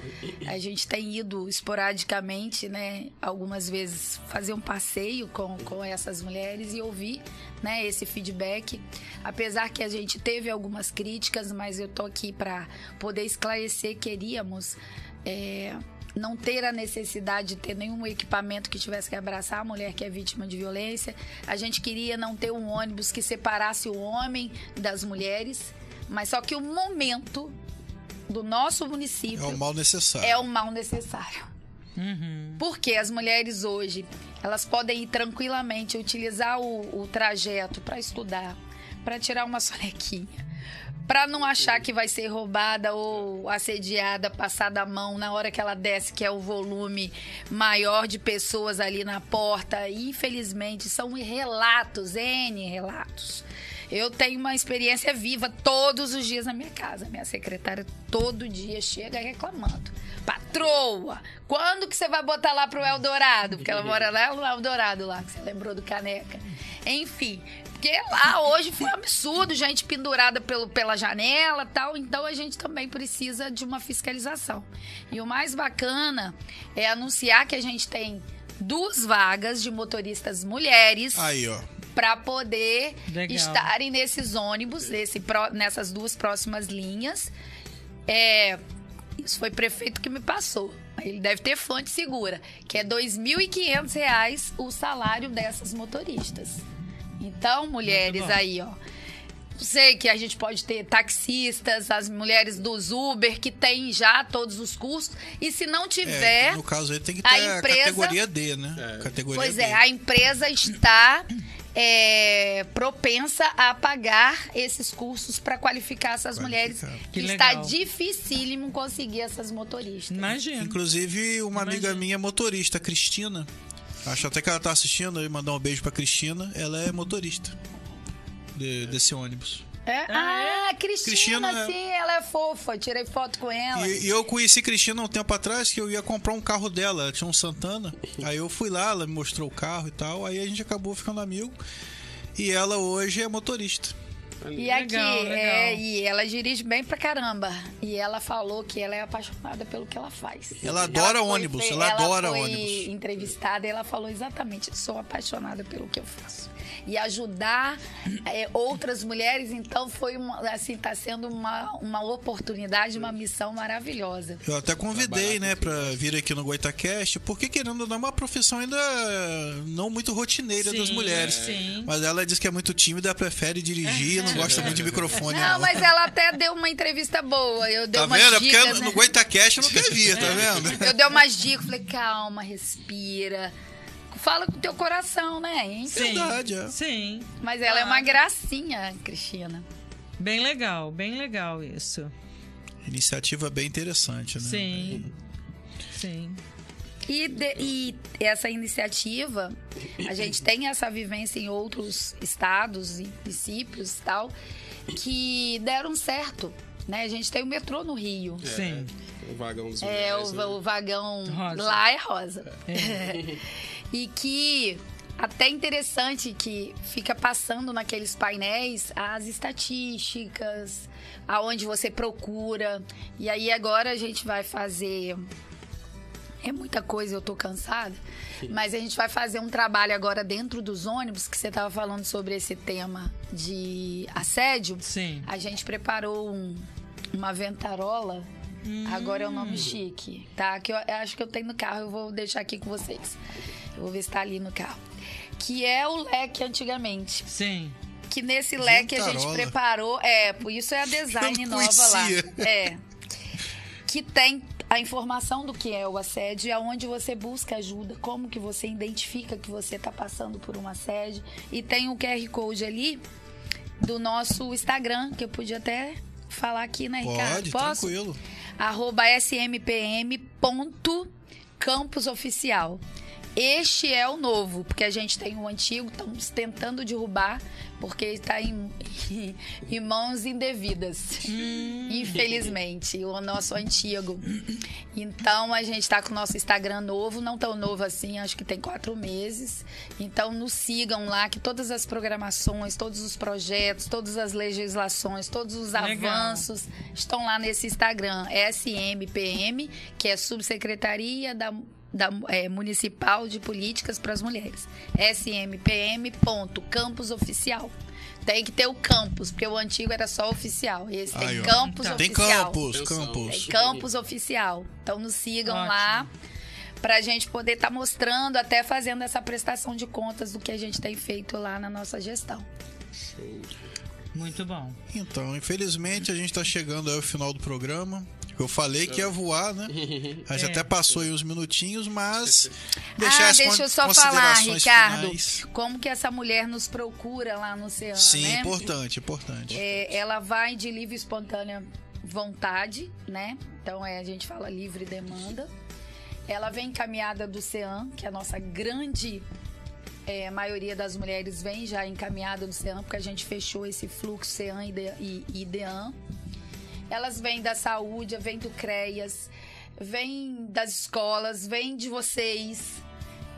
Speaker 4: A gente tem ido esporadicamente, né? Algumas vezes fazer um passeio com, com essas mulheres e ouvir né, esse feedback. Apesar que a gente teve algumas críticas, mas eu tô aqui para poder esclarecer. Queríamos. é, não ter a necessidade de ter nenhum equipamento que tivesse que abraçar a mulher que é vítima de violência. A gente queria não ter um ônibus que separasse o homem das mulheres, mas só que o momento do nosso município
Speaker 1: É o mal necessário.
Speaker 4: é o mal necessário. Porque as mulheres hoje, elas podem ir tranquilamente utilizar o, o trajeto para estudar, para tirar uma sonequinha, para não achar que vai ser roubada ou assediada, passada a mão na hora que ela desce, que é o volume maior de pessoas ali na porta. Infelizmente, são relatos, N relatos. Eu tenho uma experiência viva todos os dias na minha casa. Minha secretária todo dia chega reclamando. Patroa, quando que você vai botar lá pro Eldorado? Porque ela mora lá no Eldorado lá, que você lembrou do Caneca. Enfim, porque lá hoje foi um absurdo, gente pendurada pelo, pela janela e tal. Então a gente também precisa de uma fiscalização. E o mais bacana é anunciar que a gente tem duas vagas de motoristas mulheres
Speaker 1: Aí, ó.
Speaker 4: para poder
Speaker 3: Legal.
Speaker 4: estarem nesses ônibus, nesse nessas duas próximas linhas. É, isso foi prefeito que me passou. Ele deve ter fonte segura, que é 2.500 reais o salário dessas motoristas. Então, mulheres aí, ó. Sei que a gente pode ter taxistas, as mulheres dos Uber, que têm já todos os cursos. E se não
Speaker 1: É,
Speaker 4: tiver.
Speaker 1: no caso aí tem que
Speaker 4: a
Speaker 1: ter a,
Speaker 4: empresa-
Speaker 1: categoria D, né? Categoria
Speaker 4: Pois
Speaker 1: D.
Speaker 4: é, a empresa está é, propensa a pagar esses cursos para qualificar essas mulheres.
Speaker 3: Que
Speaker 4: está
Speaker 3: legal.
Speaker 4: dificílimo conseguir essas motoristas.
Speaker 3: Imagina.
Speaker 1: Inclusive, uma amiga
Speaker 3: Imagina.
Speaker 1: minha motorista, Cristina. Acho até que ela tá assistindo e mandar um beijo pra Cristina. Ela é motorista de- desse ônibus.
Speaker 4: É? Ah, Cristina,
Speaker 1: Cristina, é.
Speaker 4: sim, ela é fofa. Tirei foto com ela.
Speaker 1: E, e eu conheci Cristina um tempo atrás que eu ia comprar um carro dela. Ela tinha um Santana. Aí eu fui lá, ela me mostrou o carro e tal. Aí a gente acabou ficando amigo. E ela hoje é motorista.
Speaker 4: E aqui,
Speaker 3: Legal, legal.
Speaker 4: é, e ela dirige bem pra caramba. E ela falou que ela é apaixonada pelo que ela faz.
Speaker 1: Ela adora
Speaker 4: foi-
Speaker 1: ônibus,
Speaker 4: foi-
Speaker 1: ela adora
Speaker 4: foi
Speaker 1: ônibus.
Speaker 4: entrevistada e ela falou exatamente: sou apaixonada pelo que eu faço. E ajudar é, outras mulheres, então, foi uma, assim, tá sendo uma, uma oportunidade, uma missão maravilhosa.
Speaker 1: Eu até convidei, né, pra vir aqui no Goitacast, porque querendo ou não, é uma profissão ainda não muito rotineira das
Speaker 3: Sim,
Speaker 1: mulheres.
Speaker 3: sim.
Speaker 1: Mas ela diz que é muito tímida, prefere dirigir, não gosta muito de microfone.
Speaker 4: Não, mas ela até deu uma entrevista boa. Eu dei
Speaker 1: Tá
Speaker 4: umas
Speaker 1: vendo? É
Speaker 4: dicas,
Speaker 1: porque
Speaker 4: né?
Speaker 1: no Goitacast não quer vir, tá vendo?
Speaker 4: Eu dei umas dicas, falei, calma, respira. Fala com o teu coração, né? Enfim.
Speaker 3: Sim.
Speaker 1: Verdade, é.
Speaker 3: Sim.
Speaker 4: Mas ela é uma gracinha, Cristina.
Speaker 3: Bem legal, bem legal isso.
Speaker 1: Iniciativa bem interessante, né?
Speaker 3: Sim. Sim.
Speaker 4: E, de- e essa iniciativa, a gente tem essa vivência em outros estados e municípios e tal, que deram certo. Né? A gente tem o metrô no Rio.
Speaker 3: Sim.
Speaker 2: O vagão dos
Speaker 4: É,
Speaker 2: mulheres,
Speaker 4: o,
Speaker 2: né?
Speaker 4: o vagão
Speaker 3: Rosa.
Speaker 4: lá é rosa. e que até interessante que fica passando naqueles painéis as estatísticas, aonde você procura. E aí agora a gente vai fazer. É muita coisa, eu tô cansada. Mas a gente vai fazer um trabalho agora dentro dos ônibus, que você tava falando sobre esse tema de assédio.
Speaker 3: Sim.
Speaker 4: A gente preparou um- uma ventarola. Agora é o nome chique, tá? Que eu, eu acho que eu tenho no carro, eu vou deixar aqui com vocês. Eu vou ver se tá ali no carro. Que é o leque antigamente.
Speaker 3: Sim.
Speaker 4: Que nesse leque a gente
Speaker 1: Ventarola?
Speaker 4: preparou. É, por isso é a design nova lá. É. Que tem a informação do que é o assédio, aonde você busca ajuda, como que você identifica que você está passando por um assédio. E tem o QR Code ali do nosso Instagram, que eu podia até falar aqui, né, Ricardo?
Speaker 1: Pode,
Speaker 4: Posso?
Speaker 1: tranquilo.
Speaker 4: arroba smpm.campusoficial. Este é o novo, porque a gente tem o antigo, estamos tentando derrubar, porque está em, em mãos indevidas. Infelizmente, o nosso antigo. Então a gente está com o nosso Instagram novo, não tão novo assim, acho que tem quatro meses. Então nos sigam lá, que todas as programações, todos os projetos, todas as legislações, todos os
Speaker 3: Legal.
Speaker 4: avanços estão lá nesse Instagram, SMPM, que é Subsecretaria da, da, é, Municipal de Políticas para as Mulheres. SMPM.campus oficial. Tem que ter o campus, porque o antigo era só oficial. Esse tem campus
Speaker 3: Então.
Speaker 1: Tem
Speaker 4: oficial.
Speaker 1: campus,
Speaker 2: Atenção.
Speaker 1: campus.
Speaker 4: Tem campus oficial. Então nos sigam
Speaker 3: Ótimo.
Speaker 4: lá pra gente poder estar mostrando, até fazendo essa prestação de contas do que a gente tem feito lá na nossa gestão.
Speaker 3: Muito bom.
Speaker 1: Então, infelizmente, a gente tá chegando aí ao final do programa. Eu falei que ia voar, né? A gente
Speaker 3: É.
Speaker 1: até passou aí uns minutinhos, mas deixar
Speaker 4: ah, deixa eu só falar, Ricardo,
Speaker 1: finais.
Speaker 4: como que essa mulher nos procura lá no Ceará,
Speaker 1: Sim,
Speaker 4: né?
Speaker 1: importante, importante.
Speaker 4: É, ela vai de livre e espontânea vontade, né? Então é, a gente fala livre demanda. Ela vem encaminhada do CEAM, que é a nossa grande é, maioria das mulheres vem já encaminhada do CEAM, porque a gente fechou esse fluxo CEAM e IDEAM. Elas vêm da saúde, vêm do CREAS, vêm das escolas, vêm de vocês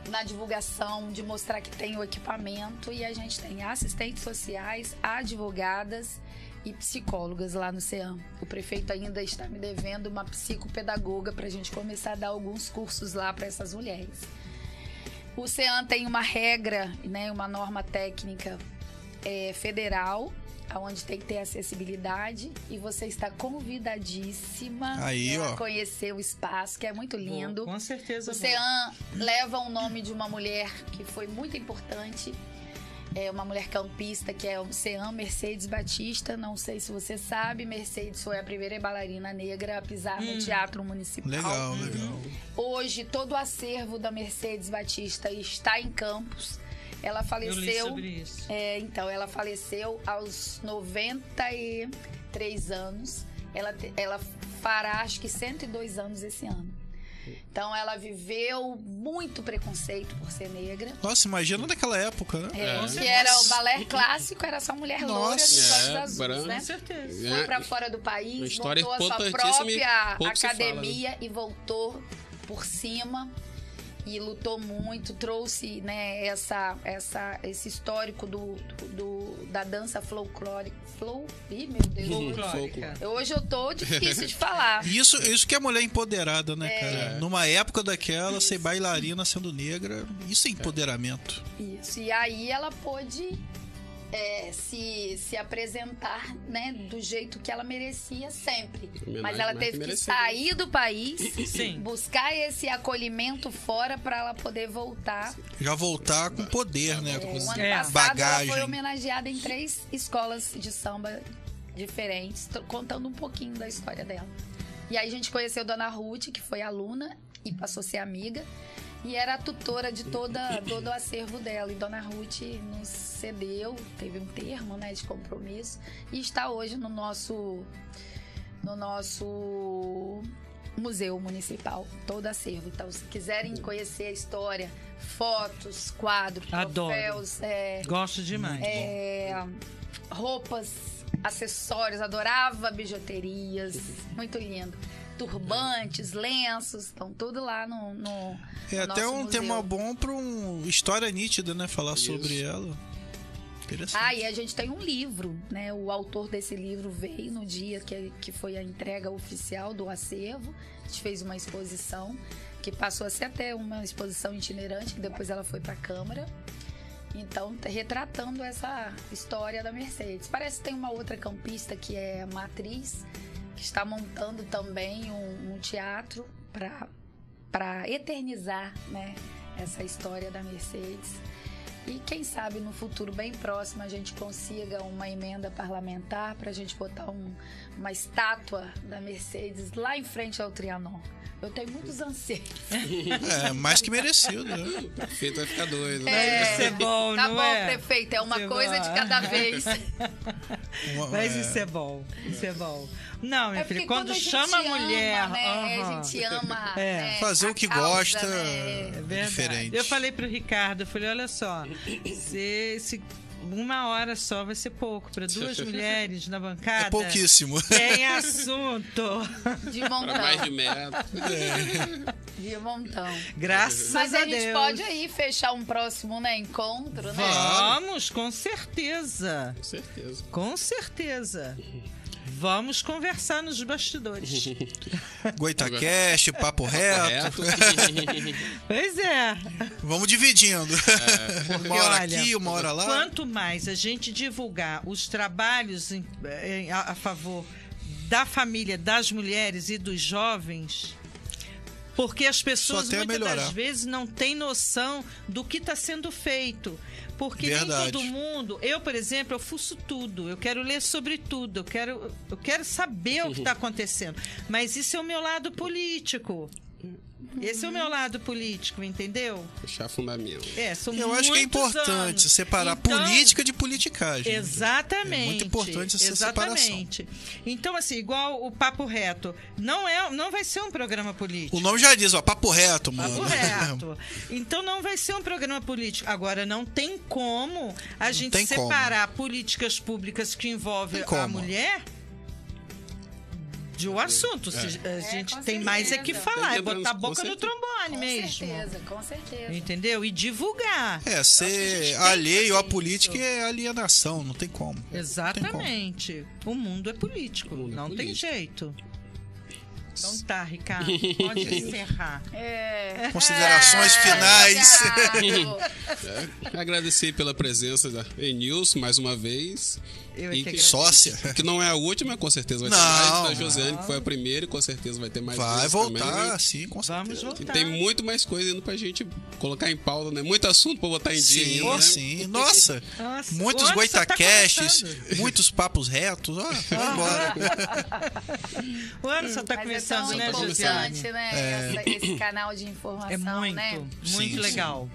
Speaker 4: na divulgação, de mostrar que tem o equipamento. E a gente tem assistentes sociais, advogadas e psicólogas lá no CEAM. O prefeito ainda está me devendo uma psicopedagoga para a gente começar a dar alguns cursos lá para essas mulheres. O CEAM tem uma regra, né, uma norma técnica é, federal, onde tem que ter acessibilidade e você está convidadíssima
Speaker 1: Aí,
Speaker 4: né,
Speaker 1: ó.
Speaker 4: a conhecer o espaço, que é muito lindo.
Speaker 3: Com certeza.
Speaker 4: O. CEAM leva o nome de uma mulher que foi muito importante, é uma mulher campista, que é o CEAM Mercedes Batista. Não sei se você sabe, Mercedes foi a primeira bailarina negra a pisar no Teatro Municipal.
Speaker 1: Legal, legal.
Speaker 4: Hoje, todo o acervo da Mercedes Batista está em Campos. Ela
Speaker 3: Eu li
Speaker 4: faleceu.
Speaker 3: sobre isso.
Speaker 4: É, então, ela faleceu aos 93 anos. Ela, ela fará, acho que 102 anos esse ano. Então, ela viveu muito preconceito por ser negra.
Speaker 1: Nossa, imagina naquela época, né?
Speaker 4: É,
Speaker 2: É.
Speaker 4: que era o balé clássico, era só mulher loura dos
Speaker 1: Nossa.
Speaker 4: olhos
Speaker 2: É,
Speaker 4: azuis, né?
Speaker 3: Com certeza.
Speaker 4: Foi pra fora do país, montou a sua própria
Speaker 2: se fala, né?
Speaker 4: academia e voltou por cima e lutou muito, trouxe né, essa, essa, esse histórico do, do- do- da dança folclórica. Flow, ih, meu Deus.
Speaker 3: Folclórica.
Speaker 4: Hoje eu tô difícil de falar.
Speaker 1: Isso, isso que é mulher empoderada, né,
Speaker 4: É.
Speaker 1: cara? Numa época daquela, ser bailarina sendo negra, isso é empoderamento.
Speaker 4: Isso. E aí ela pôde é, se, se apresentar né, do jeito que ela merecia sempre.
Speaker 2: Homenagem
Speaker 4: Mas ela
Speaker 2: mais
Speaker 4: teve
Speaker 2: que
Speaker 4: que sair do país,
Speaker 3: Sim.
Speaker 4: buscar esse acolhimento fora para ela poder voltar.
Speaker 1: Já voltar com poder, né?
Speaker 4: É,
Speaker 1: Com
Speaker 4: o ano
Speaker 3: É.
Speaker 1: bagagem.
Speaker 4: ela foi homenageada em três escolas de samba diferentes, contando um pouquinho da história dela. E aí a gente conheceu Dona Ruth, que foi aluna e passou a ser amiga. E era a tutora de toda, todo o acervo dela. E Dona Ruth nos cedeu, teve um termo né, de compromisso. E está hoje no nosso, no nosso museu municipal, todo acervo. Então, se quiserem conhecer a história, fotos, quadros,
Speaker 3: Adoro.
Speaker 4: troféus, é,
Speaker 3: Gosto demais.
Speaker 4: é, roupas, acessórios, adorava bijuterias, muito lindo. Turbantes, lenços, estão tudo lá no, no
Speaker 1: É
Speaker 4: no
Speaker 1: até
Speaker 4: nosso
Speaker 1: um
Speaker 4: museu.
Speaker 1: tema bom pra um história nítida, né? Falar
Speaker 2: Isso.
Speaker 1: sobre ela. Interessante.
Speaker 4: Ah, e a gente tem um livro, né? O autor desse livro veio no dia que, que foi a entrega oficial do acervo. A gente fez uma exposição que passou a ser até uma exposição itinerante, que depois ela foi para a Câmara. Então, retratando essa história da Mercedes. Parece que tem uma outra campista que é a Matriz, que está montando também um, um teatro para eternizar né, essa história da Mercedes. E quem sabe no futuro bem próximo a gente consiga uma emenda parlamentar para a gente botar um- uma estátua da Mercedes lá em frente ao Trianon. Eu tenho muitos anseios.
Speaker 1: É, mais que merecido, né?
Speaker 2: O prefeito vai ficar doido.
Speaker 3: Deve ser bom,
Speaker 4: tá
Speaker 3: não
Speaker 4: bom,
Speaker 3: é?
Speaker 4: prefeito, é uma
Speaker 3: Ser
Speaker 4: coisa
Speaker 3: bom.
Speaker 4: de cada vez.
Speaker 1: Uma-
Speaker 3: Mas
Speaker 1: é,
Speaker 3: isso é bom, isso é bom. Não, minha
Speaker 4: É
Speaker 3: filha, quando,
Speaker 4: gente
Speaker 3: chama a
Speaker 4: ama,
Speaker 3: mulher.
Speaker 4: né?
Speaker 3: aham.
Speaker 4: A gente ama.
Speaker 3: É.
Speaker 4: né,
Speaker 1: Fazer
Speaker 4: a
Speaker 1: o que
Speaker 4: causa,
Speaker 1: gosta
Speaker 4: né?
Speaker 3: É
Speaker 1: é
Speaker 3: verdade.
Speaker 1: diferente.
Speaker 3: Eu falei pro Ricardo, eu falei, olha só, se, se uma hora só vai ser pouco para duas mulheres na bancada.
Speaker 1: É pouquíssimo.
Speaker 3: Tem assunto.
Speaker 4: De
Speaker 2: Pra mais de
Speaker 4: montão.
Speaker 2: metro.
Speaker 4: De montão.
Speaker 3: Graças
Speaker 4: Mas
Speaker 3: a
Speaker 4: a gente
Speaker 3: Deus.
Speaker 4: pode aí fechar um próximo né, encontro, né?
Speaker 3: Vamos, com certeza.
Speaker 2: Com certeza.
Speaker 3: Com certeza. Vamos conversar nos bastidores.
Speaker 1: Goitacast, papo reto.
Speaker 3: Pois é.
Speaker 1: Vamos dividindo. uma hora
Speaker 3: olha,
Speaker 1: aqui, uma hora lá.
Speaker 3: Quanto mais a gente divulgar os trabalhos em- em- a, a favor da família, das mulheres e dos jovens, porque as pessoas muitas das vezes não têm noção do que está sendo feito. Porque
Speaker 1: Verdade.
Speaker 3: nem todo mundo. Eu, por exemplo, eu fuço tudo. Eu quero ler sobre tudo. Eu quero, eu quero saber o que está acontecendo. Mas isso é o meu lado político. Esse é o meu lado político, entendeu?
Speaker 2: Fechar fundamento.
Speaker 3: É, são
Speaker 1: Eu acho que é importante
Speaker 3: anos.
Speaker 1: separar
Speaker 3: Então,
Speaker 1: política de politicagem.
Speaker 3: Exatamente.
Speaker 1: É muito importante essa
Speaker 3: exatamente. Então, assim, igual o Papo Reto, não, é, não vai ser um programa político.
Speaker 1: O nome já diz, ó, papo reto, mano.
Speaker 3: Papo reto. Então não vai ser um programa político. Agora, não tem como a gente
Speaker 1: tem como.
Speaker 3: separar políticas públicas que envolvem a
Speaker 1: como.
Speaker 3: De um assunto. Se- A gente
Speaker 4: com
Speaker 3: tem mais é que falar, é
Speaker 2: Tem
Speaker 3: botar a boca
Speaker 2: com
Speaker 3: no trombone
Speaker 4: Com
Speaker 3: mesmo.
Speaker 4: certeza, com certeza.
Speaker 3: Entendeu? E divulgar.
Speaker 1: É,
Speaker 4: a
Speaker 1: ser
Speaker 4: tem
Speaker 1: alheio à política
Speaker 4: isso.
Speaker 1: é alienação, não tem como.
Speaker 3: Exatamente. O mundo é político.
Speaker 2: O mundo é
Speaker 3: não tem
Speaker 2: político.
Speaker 3: jeito. Então tá, Ricardo. Pode encerrar.
Speaker 4: É.
Speaker 1: Considerações
Speaker 4: É,
Speaker 1: finais.
Speaker 4: obrigado.
Speaker 2: Agradecer pela presença da Enilson mais uma vez.
Speaker 3: Eu é
Speaker 2: E
Speaker 3: que.
Speaker 1: Sócia.
Speaker 2: Que não é a última, com certeza vai ter
Speaker 1: Não.
Speaker 2: mais. Da Josiane, que foi a primeira, e com certeza vai ter mais
Speaker 1: Vai voltar,
Speaker 2: também.
Speaker 1: sim, com certeza.
Speaker 3: Vamos
Speaker 2: E
Speaker 3: voltar.
Speaker 2: tem muito mais coisa indo pra gente colocar em pauta, né? Muito assunto pra botar em dia
Speaker 1: Sim,
Speaker 2: ainda, né?
Speaker 1: sim. Nossa,
Speaker 3: Nossa,
Speaker 1: muitos
Speaker 3: tá
Speaker 1: goitacasts,
Speaker 3: começando.
Speaker 1: muitos papos retos. Ó, vai embora.
Speaker 3: O ano só tá
Speaker 4: Mas
Speaker 3: começando,
Speaker 4: é tão
Speaker 3: né,
Speaker 4: importante,
Speaker 3: Josiane?
Speaker 4: né? essa- esse canal de informação,
Speaker 3: É muito,
Speaker 4: né?
Speaker 3: muito
Speaker 1: Sim, sim.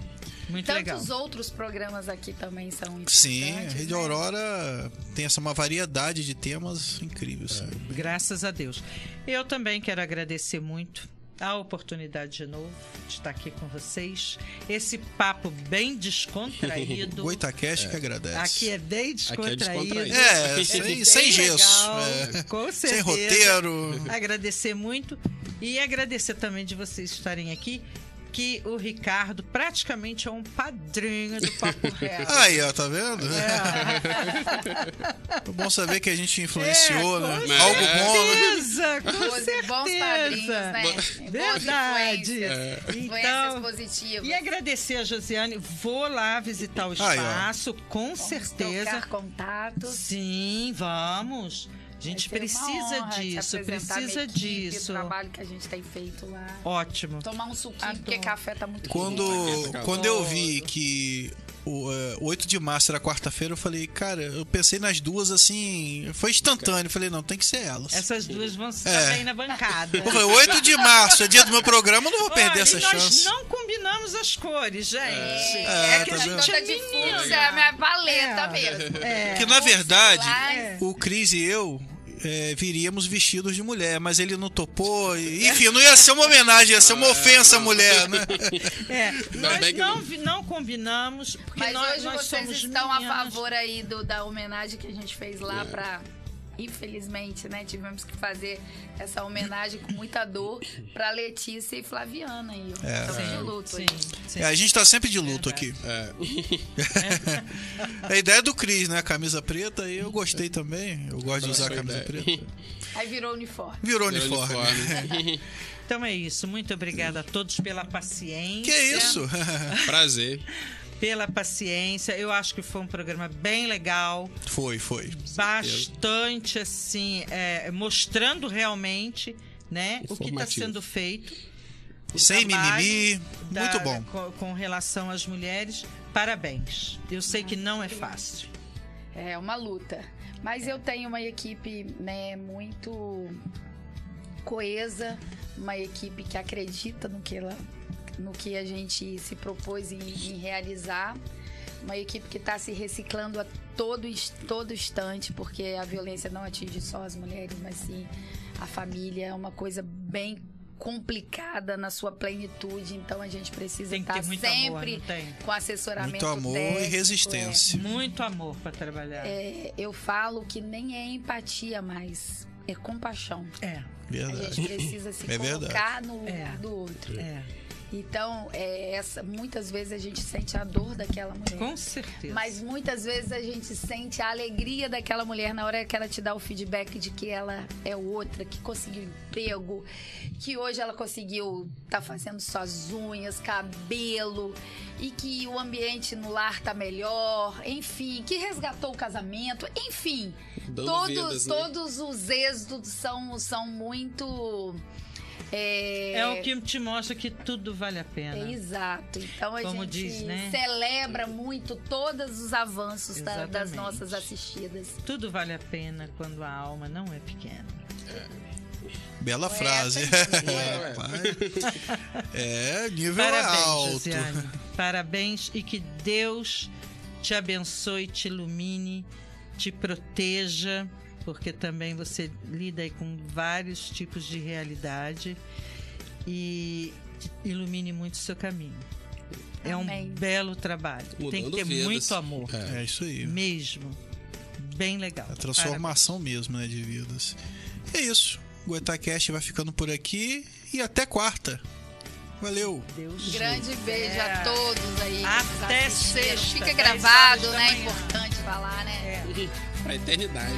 Speaker 3: Legal. Muito legal.
Speaker 4: Tantos outros programas aqui também são importantes.
Speaker 1: Sim, a Rede
Speaker 4: né?
Speaker 1: Aurora tem essa uma variedade de temas incríveis.
Speaker 3: Graças a Deus. Eu também quero agradecer muito a oportunidade de novo de estar aqui com vocês. Esse papo bem descontraído.
Speaker 1: Goitacast que agradece.
Speaker 3: Aqui é bem
Speaker 2: Aqui é
Speaker 3: descontraído.
Speaker 2: descontraído.
Speaker 1: É, sem, sem gesso.
Speaker 3: legal,
Speaker 1: é.
Speaker 3: Com certeza.
Speaker 1: Sem roteiro.
Speaker 3: Agradecer muito e agradecer também de vocês estarem aqui. Que o Ricardo praticamente é um padrinho do Papo Reto.
Speaker 1: Aí, ó, tá vendo?
Speaker 3: É.
Speaker 1: É bom saber que a gente influenciou,
Speaker 3: É, com
Speaker 1: né? Algo bom, né?
Speaker 3: certeza, com certeza.
Speaker 4: Bons padrinhos, né?
Speaker 3: Verdade. Então,
Speaker 4: positivas.
Speaker 3: e agradecer a Josiane. Vou lá visitar o
Speaker 1: Aí,
Speaker 3: espaço, com
Speaker 4: Vamos
Speaker 3: certeza.
Speaker 4: trocar contatos.
Speaker 3: Sim, vamos. A gente precisa disso, precisa
Speaker 4: equipe,
Speaker 3: disso.
Speaker 4: O trabalho que a gente tem feito lá.
Speaker 3: Ótimo.
Speaker 4: Tomar um suquinho,
Speaker 3: Adoro.
Speaker 4: porque café tá muito
Speaker 1: Quando,
Speaker 4: quente.
Speaker 1: quando eu vi que o é, 8 de março era quarta-feira, eu falei, cara, eu pensei nas duas assim. Foi instantâneo. Eu falei, não, tem que ser elas.
Speaker 3: Essas duas vão estar
Speaker 1: É.
Speaker 3: bem na bancada.
Speaker 1: Eu falei, 8 de março é dia do meu programa, eu não vou perder
Speaker 3: Olha,
Speaker 1: essa
Speaker 3: e nós
Speaker 1: chance.
Speaker 3: não combinamos as cores, gente.
Speaker 1: É,
Speaker 3: que
Speaker 1: tá
Speaker 3: a gente é
Speaker 4: de
Speaker 3: menina.
Speaker 4: é a minha paleta
Speaker 3: É.
Speaker 4: mesmo.
Speaker 3: É.
Speaker 1: Porque na verdade,
Speaker 4: É.
Speaker 1: o Cris e eu é, viríamos vestidos de mulher, mas ele não topou. e- Enfim, não ia ser uma homenagem, ia ser uma ofensa à mulher, né?
Speaker 3: É, nós não,
Speaker 2: não.
Speaker 3: combinamos, porque
Speaker 4: Mas
Speaker 3: nós,
Speaker 4: hoje
Speaker 3: nós
Speaker 4: vocês
Speaker 3: somos
Speaker 4: estão
Speaker 3: meninas.
Speaker 4: a favor aí do, da homenagem que a gente fez lá pra. Infelizmente, né? Tivemos que fazer essa homenagem com muita dor pra Letícia e Flaviana aí.
Speaker 1: É.
Speaker 4: Estamos de luto aí.
Speaker 3: Sim, sim.
Speaker 1: É, a gente tá sempre de luto aqui.
Speaker 2: É.
Speaker 1: A ideia é do Cris, né? Camisa preta, e eu gostei também. Eu gosto de usar a camisa
Speaker 2: ideia.
Speaker 1: preta.
Speaker 4: Aí virou uniforme.
Speaker 1: Virou
Speaker 2: Virou
Speaker 1: uniforme.
Speaker 2: uniforme.
Speaker 3: Então é isso. Muito obrigada a todos pela paciência.
Speaker 1: Que isso?
Speaker 2: Prazer.
Speaker 3: Pela paciência. Eu acho que foi um programa bem legal.
Speaker 1: foi, foi.
Speaker 3: Bastante, assim, é, mostrando realmente né, o que está sendo feito. o
Speaker 1: Sem mimimi.
Speaker 3: da-
Speaker 1: Muito bom.
Speaker 3: Com, com relação às mulheres. Parabéns. Eu sei que não é fácil.
Speaker 4: É uma luta. Mas eu tenho uma equipe, né, muito coesa, uma equipe que acredita no que ela, no que a gente se propôs em, em realizar, uma equipe que está se reciclando a todo, todo instante, porque a violência não atinge só as mulheres, mas sim a família. É uma coisa bem complicada na sua plenitude, então a gente precisa
Speaker 3: Tem que
Speaker 4: estar
Speaker 3: ter muito amor,
Speaker 4: sempre
Speaker 3: tem?
Speaker 4: com assessoramento
Speaker 1: Muito amor e
Speaker 4: técnico,
Speaker 1: resistência.
Speaker 3: Muito amor para trabalhar.
Speaker 4: é. É, eu falo que nem é empatia mais, é compaixão.
Speaker 3: É,
Speaker 4: A
Speaker 1: Verdade.
Speaker 4: gente precisa se
Speaker 1: É
Speaker 4: colocar no lugar
Speaker 3: É.
Speaker 4: do outro.
Speaker 3: é.
Speaker 4: Então, é, essa, muitas vezes a gente sente a dor daquela mulher.
Speaker 3: Com certeza.
Speaker 4: Mas muitas vezes a gente sente a alegria daquela mulher na hora que ela te dá o feedback de que ela é outra, que conseguiu emprego, que hoje ela conseguiu tá fazendo suas unhas, cabelo e que o ambiente no lar tá melhor, enfim, que resgatou o casamento, enfim,
Speaker 2: Dando
Speaker 4: todos
Speaker 2: vidas, né?
Speaker 4: todos os êxitos são são muito é,
Speaker 3: É o que te mostra que tudo vale a pena.
Speaker 4: é exato. Então a
Speaker 3: Como
Speaker 4: gente
Speaker 3: diz, né?
Speaker 4: celebra muito todos os avanços da- das nossas assistidas.
Speaker 3: Tudo vale a pena quando a alma não é pequena.
Speaker 1: Bela
Speaker 4: Poeta,
Speaker 1: frase.
Speaker 2: Ué,
Speaker 1: Rapaz. É, nível
Speaker 3: Parabéns,
Speaker 1: alto.
Speaker 3: Josiane. Parabéns e que Deus te abençoe, te ilumine, te proteja, porque também você lida aí com vários tipos de realidade e ilumine muito o seu caminho. É
Speaker 4: Amém.
Speaker 3: um belo trabalho. Tem que
Speaker 2: Mudando
Speaker 3: ter
Speaker 2: vidas.
Speaker 3: muito amor.
Speaker 2: É.
Speaker 1: É isso aí.
Speaker 3: Mesmo. Bem legal.
Speaker 1: A transformação mesmo, né, de vidas. É isso. O Goitacast vai ficando por aqui e até quarta. Valeu.
Speaker 3: Deus
Speaker 4: Grande beijo
Speaker 3: É.
Speaker 4: a todos aí.
Speaker 3: Até
Speaker 4: assistiram.
Speaker 3: sexta,
Speaker 4: Fica
Speaker 3: 10
Speaker 4: gravado, né? É importante falar, né?
Speaker 3: É.
Speaker 2: Pra eternidade.